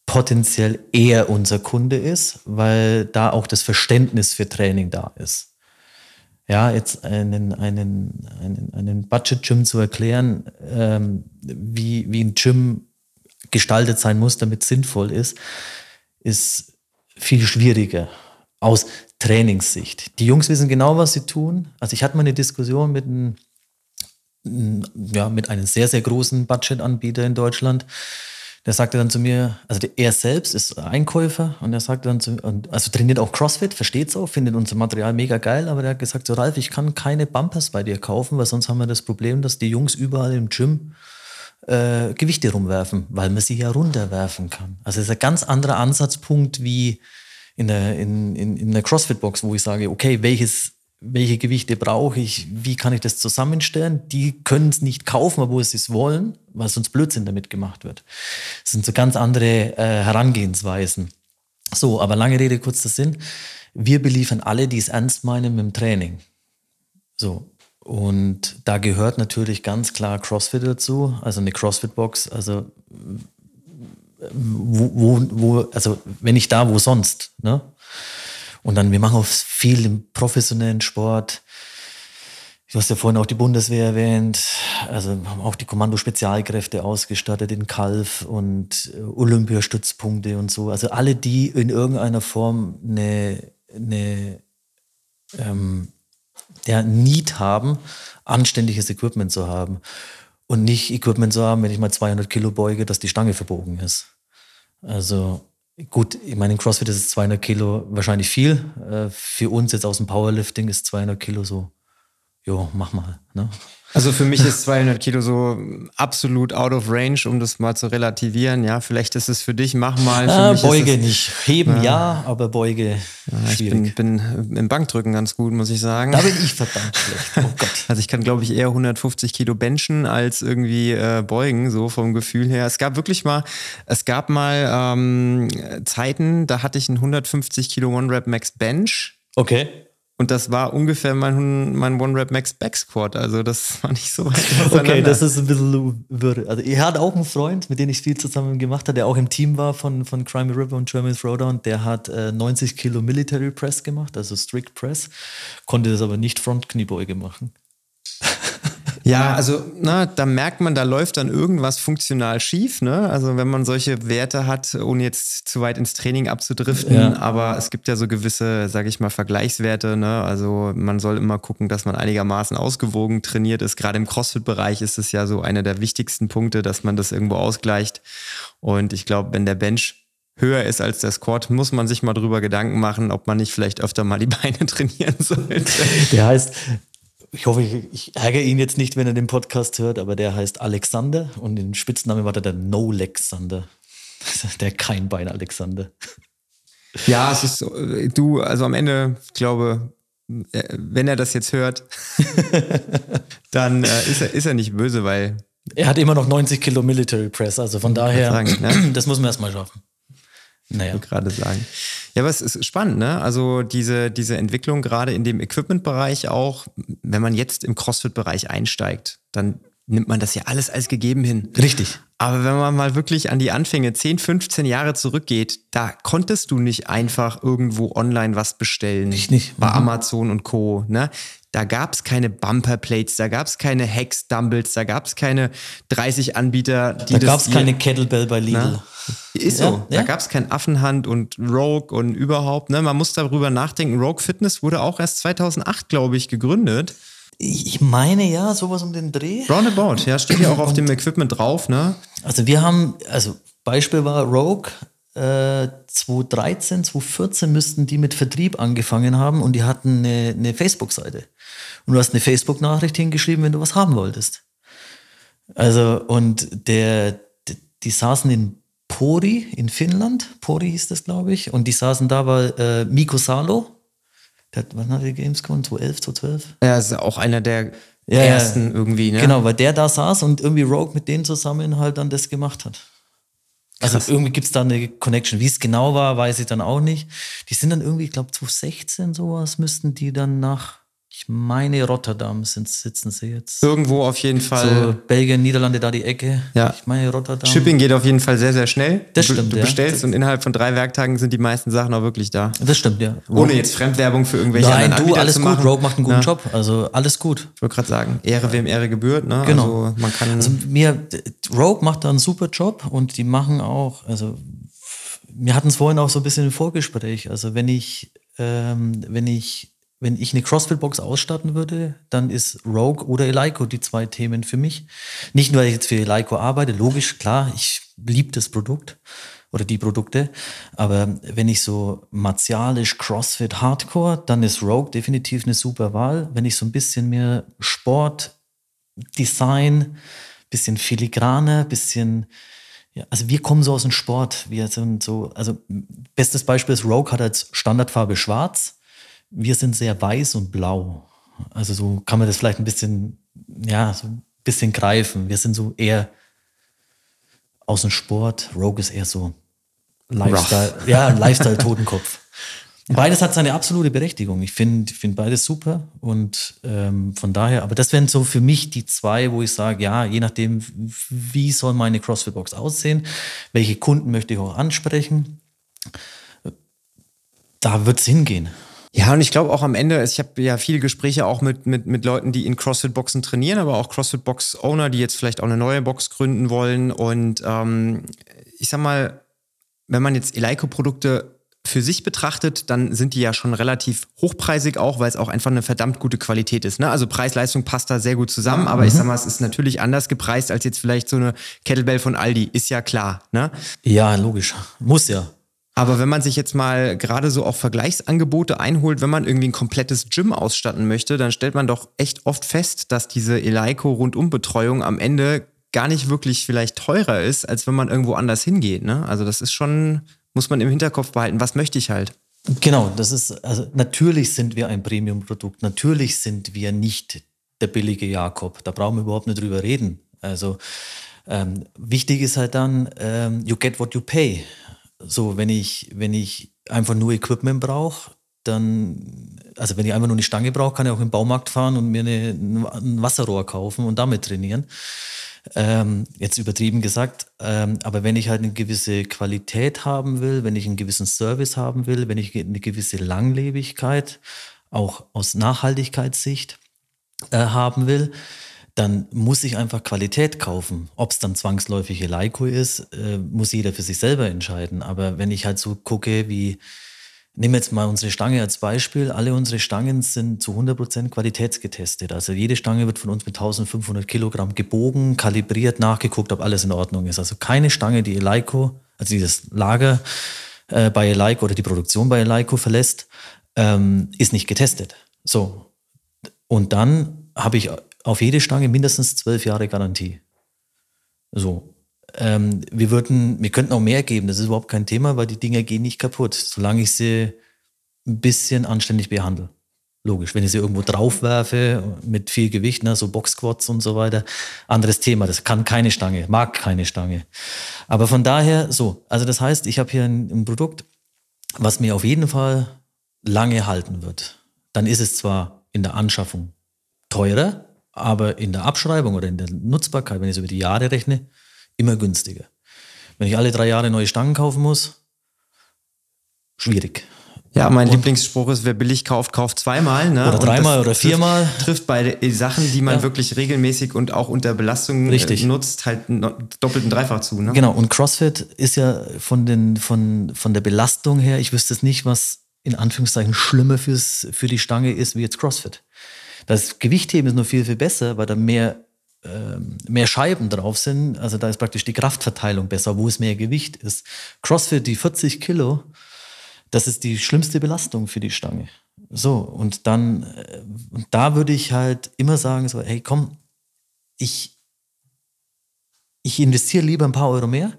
potenziell eher unser Kunde ist, weil da auch das Verständnis für Training da ist. Ja, jetzt einen, einen, einen, einen Budget-Gym zu erklären, ähm, wie, wie ein Gym gestaltet sein muss, damit es sinnvoll ist, ist viel schwieriger aus Trainingssicht. Die Jungs wissen genau, was sie tun. Also ich hatte mal eine Diskussion mit einem, ja, mit einem sehr, sehr großen Budget-Anbieter in Deutschland. Der sagte dann zu mir, also er selbst ist Einkäufer und er sagte dann zu und also trainiert auch CrossFit, versteht's auch, findet unser Material mega geil, aber der hat gesagt, so Ralf, ich kann keine Bumpers bei dir kaufen, weil sonst haben wir das Problem, dass die Jungs überall im Gym äh, Gewichte rumwerfen, weil man sie ja runterwerfen kann. Also es ist ein ganz anderer Ansatzpunkt wie in der, in, in, in der CrossFit-Box, wo ich sage, okay, welches, welche Gewichte brauche ich, wie kann ich das zusammenstellen? Die können es nicht kaufen, obwohl sie es wollen, weil sonst Blödsinn damit gemacht wird. Das sind so ganz andere äh, Herangehensweisen. So, aber lange Rede, kurzer Sinn. Wir beliefern alle, die es ernst meinen mit dem Training. So. Und da gehört natürlich ganz klar CrossFit dazu, also eine CrossFit-Box, also wo, wo, wo, also wenn nicht da, wo sonst, ne? Und dann, wir machen auch viel im professionellen Sport. Du hast ja vorhin auch die Bundeswehr erwähnt, also haben auch die Kommando-Spezialkräfte ausgestattet in Kalf und äh, Olympiastützpunkte und so. Also alle, die in irgendeiner Form eine, eine ähm, der Need haben, anständiges Equipment zu haben. Und nicht Equipment zu haben, wenn ich mal 200 Kilo beuge, dass die Stange verbogen ist. Also gut, ich meine, in CrossFit ist es 200 Kilo wahrscheinlich viel. Äh, Für uns jetzt aus dem Powerlifting ist 200 Kilo so, jo, mach mal. Ne? Also für mich ist 200 Kilo so absolut out of range, um das mal zu relativieren. Ja, vielleicht ist es für dich, mach mal. Für Ah, Beuge es, nicht. Heben ja, aber Beuge ich schwierig. bin, bin im Bankdrücken ganz gut, muss ich sagen. da bin ich verdammt schlecht. Oh Gott. Also ich kann, glaube ich, eher 150 Kilo benchen als irgendwie äh, beugen, so vom Gefühl her. Es gab wirklich mal, es gab mal ähm, Zeiten, da hatte ich einen 150 Kilo One-Rap Max Bench. Okay. Und das war ungefähr mein, mein One-Rap Max Back Squat. Also das war nicht so weit Okay, das ist ein bisschen würde. Also er hat auch einen Freund, mit dem ich viel zusammen gemacht habe, der auch im Team war von, von Crime River und German Throwdown. Der hat äh, 90 Kilo Military Press gemacht, also Strict Press, konnte das aber nicht Front Kniebeuge machen. Ja, also na, da merkt man, da läuft dann irgendwas funktional schief. Ne? Also wenn man solche Werte hat, ohne jetzt zu weit ins Training abzudriften. Ja. Aber es gibt ja so gewisse, sage ich mal, Vergleichswerte. Ne? Also man soll immer gucken, dass man einigermaßen ausgewogen trainiert ist. Gerade im CrossFit-Bereich ist es ja so einer der wichtigsten Punkte, dass man das irgendwo ausgleicht. Und ich glaube, wenn der Bench höher ist als der Squat, muss man sich mal drüber Gedanken machen, ob man nicht vielleicht öfter mal die Beine trainieren sollte. Der heißt, ich hoffe, ich, ich, ärgere ihn jetzt nicht, wenn er den Podcast hört, aber der heißt Alexander und den Spitznamen war der, der No Lexander. Der kein Bein Alexander. Ja, es ist so, du, also am Ende, ich glaube, äh, wenn er das jetzt hört, dann äh, ist, er, ist er nicht böse, weil. Er hat immer noch 90 Kilo Military Press, also von daher, sagen, ne? das muss man erstmal schaffen. Naja. gerade sagen. Ja, aber es ist spannend, ne? Also diese, diese Entwicklung gerade in dem Equipment-Bereich auch, wenn man jetzt im CrossFit-Bereich einsteigt, dann nimmt man das ja alles als gegeben hin. Richtig. Aber wenn man mal wirklich an die Anfänge 10, 15 Jahre zurückgeht, da konntest du nicht einfach irgendwo online was bestellen. Ich nicht. Bei mhm. Amazon und Co. Ne? Da gab es keine Bumperplates, da gab es keine Hex-Dumbles, da gab es keine 30 Anbieter, die Da gab es keine Kettlebell bei Lidl. Ne? Ist so. Ja, da ja. gab es kein Affenhand und Rogue und überhaupt. Ne? Man muss darüber nachdenken. Rogue Fitness wurde auch erst 2008, glaube ich, gegründet. Ich meine ja, sowas um den Dreh. Roundabout, ja, steht ja auch auf dem Equipment drauf, ne? Also wir haben, also Beispiel war Rogue, äh, 2013, 2014 müssten die mit Vertrieb angefangen haben und die hatten eine, eine Facebook-Seite. Und du hast eine Facebook-Nachricht hingeschrieben, wenn du was haben wolltest. Also, und der, die saßen in Pori in Finnland, Pori hieß das, glaube ich, und die saßen da, war äh, Miko Salo, der hat, wann hat der Games gewonnen? 2011, 2012? Ja, ist auch einer der ja, ersten irgendwie, ne? Genau, weil der da saß und irgendwie Rogue mit denen zusammen halt dann das gemacht hat. Also Krass. irgendwie gibt es da eine Connection. Wie es genau war, weiß ich dann auch nicht. Die sind dann irgendwie, ich glaube 2016 sowas, müssten die dann nach ich meine, Rotterdam sind, sitzen sie jetzt. Irgendwo auf jeden Fall. So Belgien, Niederlande, da die Ecke. Ja. Ich meine, Rotterdam. Shipping geht auf jeden Fall sehr, sehr schnell. Das stimmt, Du, du bestellst ja. und innerhalb von drei Werktagen sind die meisten Sachen auch wirklich da. Das stimmt, ja. Ohne jetzt Fremdwerbung für irgendwelche Nein, du, alles gut. Machen. Rogue macht einen guten ja. Job. Also alles gut. Ich wollte gerade sagen, Ehre wem Ehre gebührt. Ne? Genau. Also man kann. Also mir, Rogue macht da einen super Job und die machen auch, also wir hatten es vorhin auch so ein bisschen im Vorgespräch. Also wenn ich, ähm, wenn ich wenn ich eine CrossFit-Box ausstatten würde, dann ist Rogue oder Eleiko die zwei Themen für mich. Nicht nur, weil ich jetzt für Eleiko arbeite, logisch, klar, ich liebe das Produkt oder die Produkte, aber wenn ich so martialisch CrossFit Hardcore, dann ist Rogue definitiv eine super Wahl. Wenn ich so ein bisschen mehr Sport, Design, bisschen filigraner, bisschen ja, also wir kommen so aus dem Sport. Wir sind so, also bestes Beispiel ist Rogue hat als Standardfarbe schwarz wir sind sehr weiß und blau. Also so kann man das vielleicht ein bisschen, ja, so ein bisschen greifen. Wir sind so eher aus dem Sport. Rogue ist eher so Lifestyle, Rough. ja, Lifestyle-Totenkopf. Beides hat seine absolute Berechtigung. Ich finde find beides super und ähm, von daher, aber das wären so für mich die zwei, wo ich sage, ja, je nachdem, wie soll meine CrossFit-Box aussehen, welche Kunden möchte ich auch ansprechen, da wird es hingehen. Ja, und ich glaube auch am Ende, ich habe ja viele Gespräche auch mit, mit, mit Leuten, die in CrossFit-Boxen trainieren, aber auch CrossFit-Box-Owner, die jetzt vielleicht auch eine neue Box gründen wollen. Und ähm, ich sag mal, wenn man jetzt Eleiko-Produkte für sich betrachtet, dann sind die ja schon relativ hochpreisig auch, weil es auch einfach eine verdammt gute Qualität ist. Ne? Also Preis-Leistung passt da sehr gut zusammen, aber mhm. ich sag mal, es ist natürlich anders gepreist als jetzt vielleicht so eine Kettlebell von Aldi, ist ja klar. Ne? Ja, logisch. Muss ja. Aber wenn man sich jetzt mal gerade so auch Vergleichsangebote einholt, wenn man irgendwie ein komplettes Gym ausstatten möchte, dann stellt man doch echt oft fest, dass diese Eleiko Rundumbetreuung am Ende gar nicht wirklich vielleicht teurer ist, als wenn man irgendwo anders hingeht. Ne? Also das ist schon, muss man im Hinterkopf behalten, was möchte ich halt. Genau, das ist, also natürlich sind wir ein Premium-Produkt, natürlich sind wir nicht der billige Jakob, da brauchen wir überhaupt nicht drüber reden. Also ähm, wichtig ist halt dann, ähm, you get what you pay. So, wenn ich, wenn ich einfach nur Equipment brauche, dann, also wenn ich einfach nur eine Stange brauche, kann ich auch im Baumarkt fahren und mir eine, ein Wasserrohr kaufen und damit trainieren. Ähm, jetzt übertrieben gesagt, ähm, aber wenn ich halt eine gewisse Qualität haben will, wenn ich einen gewissen Service haben will, wenn ich eine gewisse Langlebigkeit, auch aus Nachhaltigkeitssicht äh, haben will, dann muss ich einfach Qualität kaufen. Ob es dann zwangsläufig Eleiko ist, äh, muss jeder für sich selber entscheiden. Aber wenn ich halt so gucke, wie Nehmen wir jetzt mal unsere Stange als Beispiel. Alle unsere Stangen sind zu 100% qualitätsgetestet. Also jede Stange wird von uns mit 1500 Kilogramm gebogen, kalibriert, nachgeguckt, ob alles in Ordnung ist. Also keine Stange, die Eleiko, also dieses Lager äh, bei Eleiko oder die Produktion bei Eleiko verlässt, ähm, ist nicht getestet. So. Und dann habe ich auf jede Stange mindestens zwölf Jahre Garantie. So. Ähm, wir würden, wir könnten auch mehr geben, das ist überhaupt kein Thema, weil die Dinger gehen nicht kaputt, solange ich sie ein bisschen anständig behandle. Logisch, wenn ich sie irgendwo drauf werfe mit viel Gewicht, ne, so Boxquads und so weiter, anderes Thema. Das kann keine Stange, mag keine Stange. Aber von daher so, also das heißt, ich habe hier ein, ein Produkt, was mir auf jeden Fall lange halten wird. Dann ist es zwar in der Anschaffung teurer, aber in der Abschreibung oder in der Nutzbarkeit, wenn ich es über die Jahre rechne, immer günstiger. Wenn ich alle drei Jahre neue Stangen kaufen muss, schwierig. Ja, mein und Lieblingsspruch ist, wer billig kauft, kauft zweimal. Ne? Oder dreimal oder viermal. Trifft, trifft bei Sachen, die man ja. wirklich regelmäßig und auch unter Belastung äh, Richtig. nutzt, halt doppelt und dreifach zu. Ne? Genau, und CrossFit ist ja von, den, von, von der Belastung her, ich wüsste es nicht, was in Anführungszeichen schlimmer fürs, für die Stange ist, wie jetzt CrossFit. Das Gewichtheben ist nur viel, viel besser, weil da mehr ähm, mehr Scheiben drauf sind, also da ist praktisch die Kraftverteilung besser, wo es mehr Gewicht ist. CrossFit, die 40 Kilo, das ist die schlimmste Belastung für die Stange. So, und dann, äh, und da würde ich halt immer sagen, so, hey, komm, ich, ich investiere lieber ein paar Euro mehr,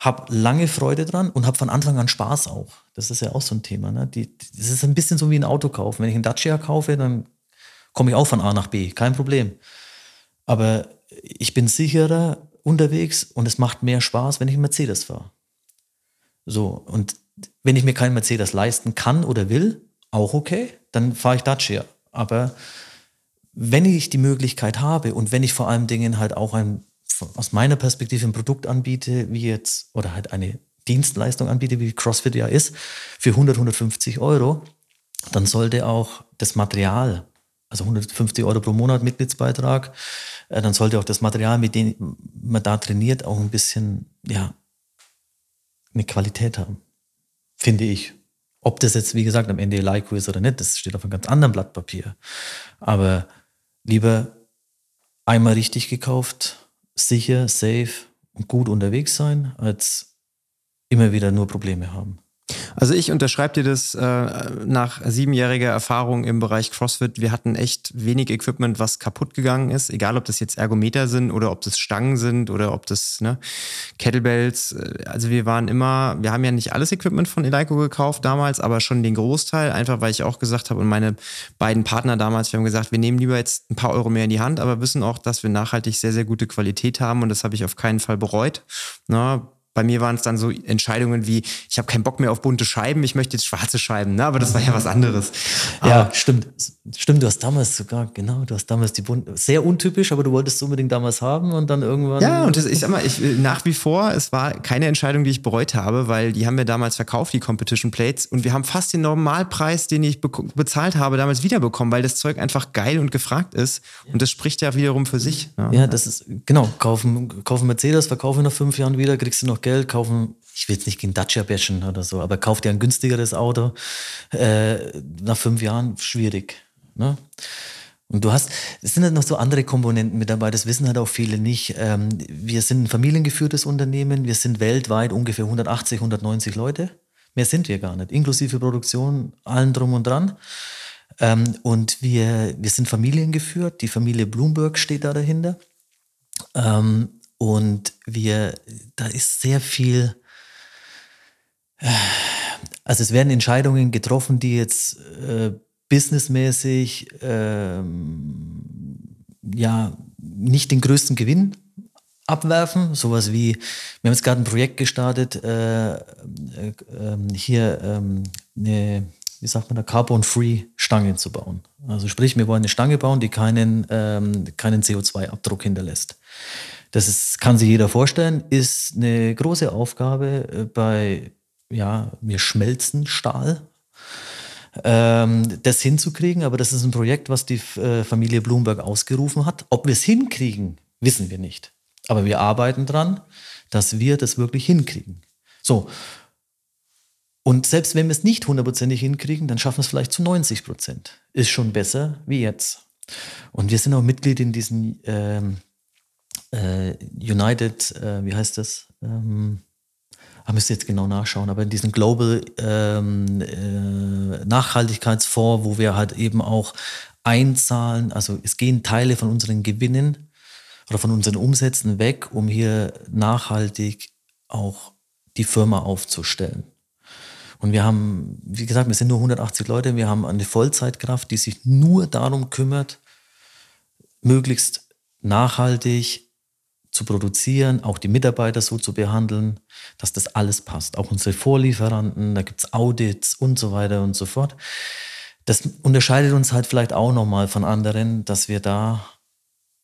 habe lange Freude dran und habe von Anfang an Spaß auch. Das ist ja auch so ein Thema. Ne? Die, das ist ein bisschen so wie ein Auto kaufen. Wenn ich einen Dacia kaufe, dann komme ich auch von A nach B, kein Problem. Aber ich bin sicherer unterwegs und es macht mehr Spaß, wenn ich einen Mercedes fahre. So, und wenn ich mir keinen Mercedes leisten kann oder will, auch okay, dann fahre ich Dacia. Aber wenn ich die Möglichkeit habe und wenn ich vor allen Dingen halt auch ein, aus meiner Perspektive ein Produkt anbiete, wie jetzt, oder halt eine Dienstleistung anbiete, wie CrossFit ja ist, für 100, 150 Euro, dann sollte auch das Material also 150 Euro pro Monat Mitgliedsbeitrag, äh, dann sollte auch das Material, mit dem man da trainiert, auch ein bisschen, ja, eine Qualität haben. Finde ich. Ob das jetzt, wie gesagt, am Ende Leico ist oder nicht, das steht auf einem ganz anderen Blatt Papier. Aber lieber einmal richtig gekauft, sicher, safe und gut unterwegs sein, als immer wieder nur Probleme haben. Also ich unterschreibe dir das äh, nach siebenjähriger Erfahrung im Bereich CrossFit. Wir hatten echt wenig Equipment, was kaputt gegangen ist. Egal, ob das jetzt Ergometer sind oder ob das Stangen sind oder ob das ne, Kettlebells. Also wir waren immer, wir haben ja nicht alles Equipment von Eleiko gekauft damals, aber schon den Großteil. Einfach weil ich auch gesagt habe und meine beiden Partner damals, wir haben gesagt, wir nehmen lieber jetzt ein paar Euro mehr in die Hand, aber wissen auch, dass wir nachhaltig sehr, sehr gute Qualität haben und das habe ich auf keinen Fall bereut. Na, bei mir waren es dann so Entscheidungen wie, ich habe keinen Bock mehr auf bunte Scheiben, ich möchte jetzt schwarze Scheiben, ne? aber das war ja was anderes. Ja, aber stimmt. Stimmt, du hast damals sogar, genau, du hast damals die bunte, sehr untypisch, aber du wolltest es unbedingt damals haben und dann irgendwann. Ja, und das, ich sag mal, ich, nach wie vor, es war keine Entscheidung, die ich bereut habe, weil die haben wir damals verkauft, die Competition Plates, und wir haben fast den Normalpreis, den ich be bezahlt habe, damals wiederbekommen, weil das Zeug einfach geil und gefragt ist. Und das spricht ja wiederum für sich. Ja, ja das ist, genau, kaufen, kaufen Mercedes, verkaufen nach fünf Jahren wieder, kriegst du noch Geld, kaufen, ich will jetzt nicht gegen Dacia bashen oder so, aber kauf dir ein günstigeres Auto. Äh, nach fünf Jahren schwierig. Ne? Und du hast, es sind halt noch so andere Komponenten mit dabei, das wissen halt auch viele nicht. Ähm, wir sind ein familiengeführtes Unternehmen, wir sind weltweit ungefähr 180, 190 Leute. Mehr sind wir gar nicht, inklusive Produktion, allen drum und dran. Ähm, und wir, wir sind familiengeführt, die Familie Bloomberg steht da dahinter. Ähm, und wir, da ist sehr viel, äh, also es werden Entscheidungen getroffen, die jetzt äh, businessmäßig ähm, ja nicht den größten Gewinn abwerfen. Sowas wie, wir haben jetzt gerade ein Projekt gestartet, äh, äh, hier ähm, eine, wie sagt man da, Carbon-Free Stangen zu bauen. Also sprich, wir wollen eine Stange bauen, die keinen, ähm, keinen CO2-Abdruck hinterlässt. Das ist, kann sich jeder vorstellen, ist eine große Aufgabe äh, bei, ja, wir schmelzen Stahl, ähm, das hinzukriegen. Aber das ist ein Projekt, was die äh, Familie Bloomberg ausgerufen hat. Ob wir es hinkriegen, wissen wir nicht. Aber wir arbeiten dran, dass wir das wirklich hinkriegen. So. Und selbst wenn wir es nicht hundertprozentig hinkriegen, dann schaffen wir es vielleicht zu 90 Prozent. Ist schon besser wie jetzt. Und wir sind auch Mitglied in diesen ähm, äh, United, äh, wie heißt das? Ähm, ich müsste jetzt genau nachschauen, aber in diesem Global ähm, äh, Nachhaltigkeitsfonds, wo wir halt eben auch einzahlen, also es gehen Teile von unseren Gewinnen oder von unseren Umsätzen weg, um hier nachhaltig auch die Firma aufzustellen. Und wir haben, wie gesagt, wir sind nur 180 Leute, wir haben eine Vollzeitkraft, die sich nur darum kümmert, möglichst nachhaltig zu produzieren, auch die Mitarbeiter so zu behandeln, dass das alles passt. Auch unsere Vorlieferanten, da gibt es Audits und so weiter und so fort. Das unterscheidet uns halt vielleicht auch nochmal von anderen, dass wir da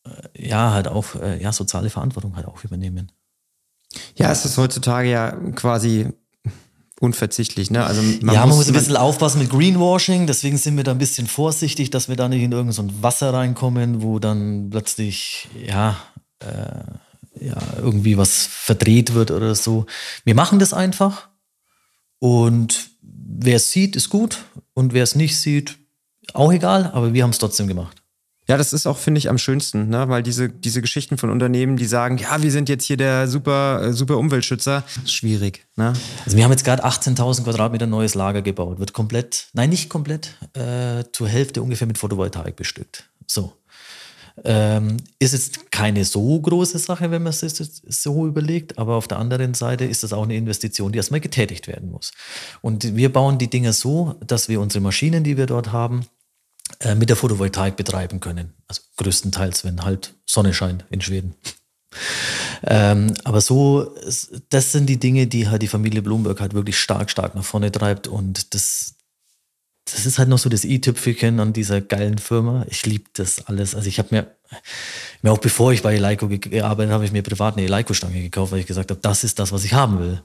äh, ja halt auch äh, ja, soziale Verantwortung halt auch übernehmen. Ja, es ist heutzutage ja quasi unverzichtlich. Ne? Also man ja, man muss, muss ein bisschen aufpassen mit Greenwashing, deswegen sind wir da ein bisschen vorsichtig, dass wir da nicht in irgendein so Wasser reinkommen, wo dann plötzlich, ja, äh, ja, irgendwie was verdreht wird oder so. Wir machen das einfach und wer es sieht, ist gut und wer es nicht sieht, auch egal, aber wir haben es trotzdem gemacht. Ja, das ist auch, finde ich, am schönsten, ne? weil diese, diese Geschichten von Unternehmen, die sagen, ja, wir sind jetzt hier der super, äh, super Umweltschützer, ist schwierig. Ne? Also wir haben jetzt gerade 18.000 Quadratmeter neues Lager gebaut, wird komplett, nein, nicht komplett, äh, zur Hälfte ungefähr mit Photovoltaik bestückt. So. Ähm, ist jetzt keine so große Sache, wenn man es so überlegt, aber auf der anderen Seite ist das auch eine Investition, die erstmal getätigt werden muss. Und wir bauen die Dinge so, dass wir unsere Maschinen, die wir dort haben, äh, mit der Photovoltaik betreiben können. Also größtenteils, wenn halt Sonne scheint in Schweden. Ähm, aber so, das sind die Dinge, die halt die Familie Bloomberg halt wirklich stark, stark nach vorne treibt und das, das ist halt noch so das i-Tüpfelchen an dieser geilen Firma. Ich liebe das alles. Also ich habe mir, mir auch bevor ich bei Eleiko gearbeitet habe, ich mir privat eine Eleiko-Stange gekauft, weil ich gesagt habe, das ist das, was ich haben will.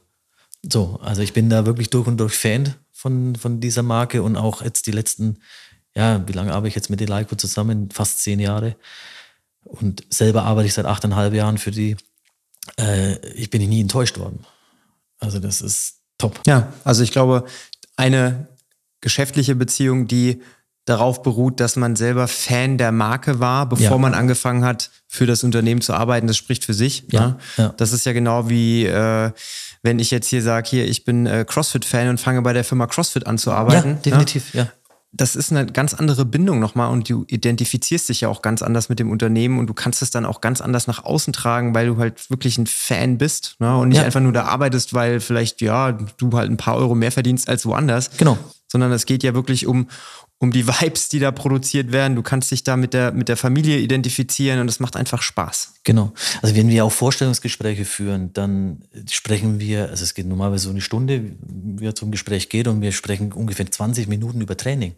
So, also ich bin da wirklich durch und durch Fan von, von dieser Marke und auch jetzt die letzten, ja, wie lange arbeite ich jetzt mit Eleiko zusammen? Fast zehn Jahre. Und selber arbeite ich seit achteinhalb Jahren für die. Äh, ich bin nie enttäuscht worden. Also das ist top. Ja, also ich glaube, eine geschäftliche Beziehung, die darauf beruht, dass man selber Fan der Marke war, bevor ja. man angefangen hat, für das Unternehmen zu arbeiten. Das spricht für sich. Ja, ne? ja. Das ist ja genau wie, äh, wenn ich jetzt hier sage, hier, ich bin äh, CrossFit-Fan und fange bei der Firma CrossFit an zu arbeiten. Ja, ne? definitiv, ja das ist eine ganz andere Bindung nochmal und du identifizierst dich ja auch ganz anders mit dem Unternehmen und du kannst es dann auch ganz anders nach außen tragen, weil du halt wirklich ein Fan bist ne? und nicht einfach nur da arbeitest, weil vielleicht, ja, du halt ein paar Euro mehr verdienst als woanders. Genau. Sondern es geht ja wirklich um, um die Vibes, die da produziert werden. Du kannst dich da mit der, mit der Familie identifizieren und es macht einfach Spaß. Genau. Also wenn wir auch Vorstellungsgespräche führen, dann sprechen wir, also es geht normalerweise so eine Stunde, wie es zum Gespräch geht und wir sprechen ungefähr 20 Minuten über Training.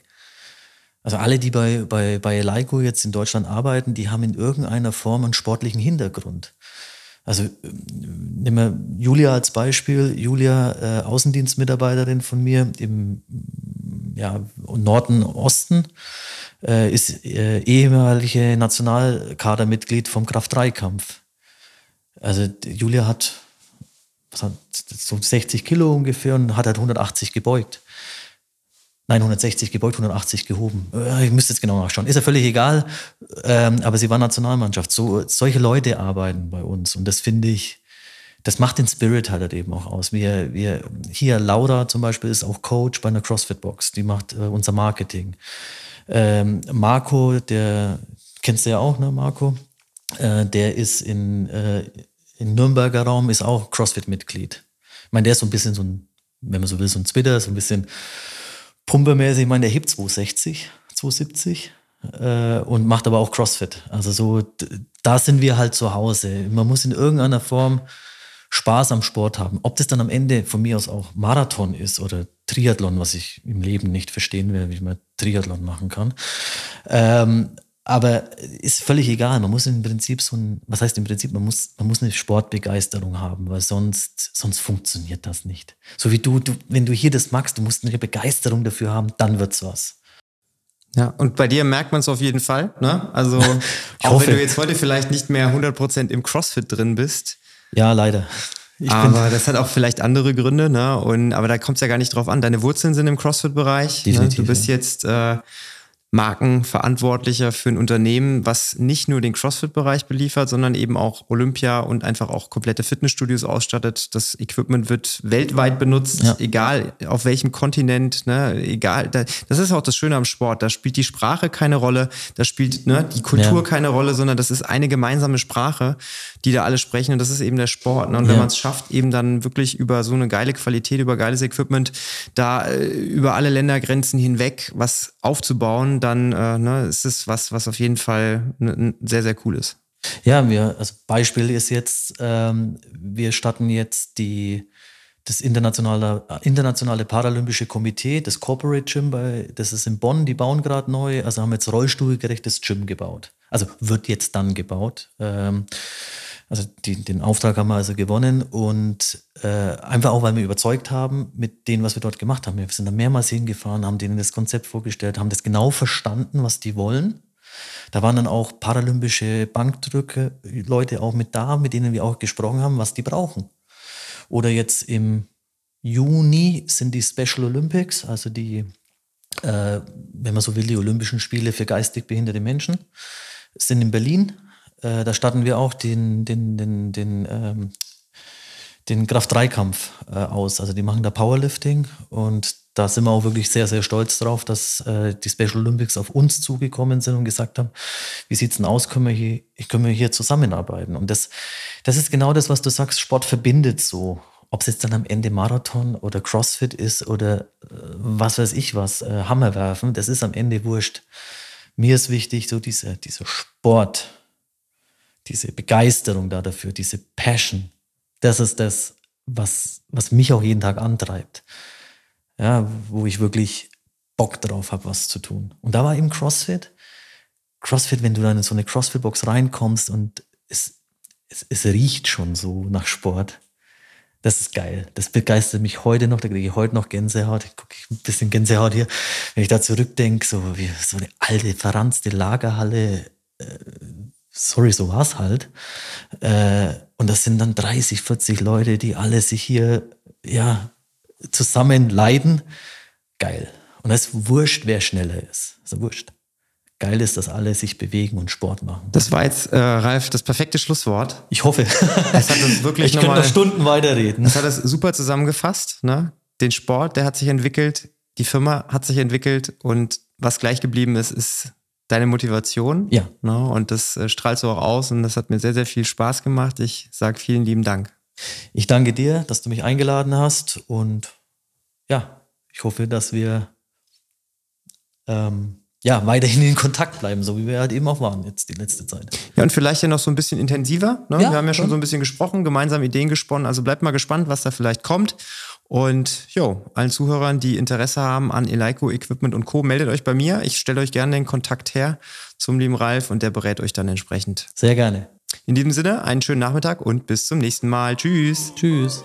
Also alle, die bei, bei, bei Leico jetzt in Deutschland arbeiten, die haben in irgendeiner Form einen sportlichen Hintergrund. Also nehmen wir Julia als Beispiel. Julia, äh, Außendienstmitarbeiterin von mir im ja, Norden, Osten, äh, ist äh, ehemalige Nationalkadermitglied vom Kraft-3-Kampf. Also Julia hat, was hat so 60 Kilo ungefähr und hat halt 180 gebeugt. Nein, 160 gebeugt, 180 gehoben. Äh, ich müsste jetzt genau nachschauen. Ist ja völlig egal. Ähm, aber sie war Nationalmannschaft. So, solche Leute arbeiten bei uns. Und das finde ich, das macht den Spirit halt eben auch aus. Wir, wir, hier Laura zum Beispiel ist auch Coach bei einer CrossFit-Box. Die macht äh, unser Marketing. Ähm, Marco, der kennst du ja auch, ne, Marco? Äh, der ist in, in Nürnberger Raum, ist auch CrossFit-Mitglied. Ich meine, der ist so ein bisschen so ein, wenn man so will, so ein Twitter, so ein bisschen pumpermäßig, ich meine, der hebt 260, 270 äh, und macht aber auch CrossFit. Also so, da sind wir halt zu Hause. Man muss in irgendeiner Form Spaß am Sport haben. Ob das dann am Ende von mir aus auch Marathon ist oder Triathlon, was ich im Leben nicht verstehen werde, wie man Triathlon machen kann. Ähm, aber ist völlig egal. Man muss im Prinzip so ein, was heißt im Prinzip, man muss, man muss eine Sportbegeisterung haben, weil sonst, sonst funktioniert das nicht. So wie du, du, wenn du hier das magst, du musst eine Begeisterung dafür haben, dann wird's was. Ja, und bei dir merkt man es auf jeden Fall. Ne? Also, auch wenn du jetzt heute vielleicht nicht mehr 100% im CrossFit drin bist. Ja, leider. Ich aber das hat auch vielleicht andere Gründe, ne? Und aber da kommt es ja gar nicht drauf an. Deine Wurzeln sind im CrossFit-Bereich. Ne? Du bist ja. jetzt äh, Markenverantwortlicher für ein Unternehmen, was nicht nur den CrossFit-Bereich beliefert, sondern eben auch Olympia und einfach auch komplette Fitnessstudios ausstattet. Das Equipment wird weltweit benutzt, ja. egal auf welchem Kontinent, ne, egal. Das ist auch das Schöne am Sport. Da spielt die Sprache keine Rolle, da spielt ne, die Kultur ja. keine Rolle, sondern das ist eine gemeinsame Sprache, die da alle sprechen und das ist eben der Sport. Ne? Und wenn man es schafft, eben dann wirklich über so eine geile Qualität, über geiles Equipment, da äh, über alle Ländergrenzen hinweg was aufzubauen, dann äh, ne, ist es was, was auf jeden Fall sehr, sehr cool ist. Ja, wir, also Beispiel ist jetzt, ähm, wir starten jetzt die, das internationale, internationale Paralympische Komitee, das Corporate Gym, bei, das ist in Bonn, die bauen gerade neu, also haben jetzt rollstuhlgerechtes Gym gebaut. Also wird jetzt dann gebaut. Ähm, also die, den Auftrag haben wir also gewonnen und äh, einfach auch, weil wir überzeugt haben mit dem, was wir dort gemacht haben. Wir sind da mehrmals hingefahren, haben denen das Konzept vorgestellt, haben das genau verstanden, was die wollen. Da waren dann auch paralympische Bankdrücke, Leute auch mit da, mit denen wir auch gesprochen haben, was die brauchen. Oder jetzt im Juni sind die Special Olympics, also die, äh, wenn man so will, die Olympischen Spiele für geistig behinderte Menschen, sind in Berlin äh, da starten wir auch den, den, den, den, ähm, den Kraft-3-Kampf äh, aus. Also die machen da Powerlifting und da sind wir auch wirklich sehr, sehr stolz drauf, dass äh, die Special Olympics auf uns zugekommen sind und gesagt haben, wie sieht es denn aus, können wir hier, können wir hier zusammenarbeiten? Und das, das ist genau das, was du sagst, Sport verbindet so. Ob es jetzt dann am Ende Marathon oder Crossfit ist oder äh, was weiß ich was, äh, Hammer werfen, das ist am Ende wurscht. Mir ist wichtig, so dieser, dieser Sport, diese Begeisterung da dafür, diese Passion, das ist das, was, was mich auch jeden Tag antreibt. Ja, wo ich wirklich Bock drauf habe, was zu tun. Und da war eben CrossFit. CrossFit, wenn du dann in so eine CrossFit-Box reinkommst und es, es, es riecht schon so nach Sport. Das ist geil. Das begeistert mich heute noch. Da kriege ich heute noch Gänsehaut. Ich gucke ein bisschen Gänsehaut hier. Wenn ich da zurückdenke, so wie so eine alte, verranzte Lagerhalle, äh, sorry, so war es halt. Äh, und das sind dann 30, 40 Leute, die alle sich hier ja, zusammen leiden. Geil. Und es ist wurscht, wer schneller ist. Also wurscht. Geil ist, dass alle sich bewegen und Sport machen. Das war jetzt, äh, Ralf, das perfekte Schlusswort. Ich hoffe. Das hat uns wirklich ich könnte noch Stunden weiterreden. Das hat das super zusammengefasst. Ne? Den Sport, der hat sich entwickelt, die Firma hat sich entwickelt und was gleich geblieben ist, ist deine Motivation. Ja. Ne? Und das äh, strahlst du auch aus und das hat mir sehr, sehr viel Spaß gemacht. Ich sage vielen lieben Dank. Ich danke dir, dass du mich eingeladen hast und ja, ich hoffe, dass wir ähm, ja, weiterhin in Kontakt bleiben, so wie wir halt eben auch waren jetzt die letzte Zeit. Ja, und vielleicht ja noch so ein bisschen intensiver. Ne? Ja, wir haben ja schon so ein bisschen gesprochen, gemeinsam Ideen gesponnen. Also bleibt mal gespannt, was da vielleicht kommt. Und jo, allen Zuhörern, die Interesse haben an Eleiko Equipment und Co., meldet euch bei mir. Ich stelle euch gerne den Kontakt her zum lieben Ralf und der berät euch dann entsprechend. Sehr gerne. In diesem Sinne, einen schönen Nachmittag und bis zum nächsten Mal. Tschüss. Tschüss.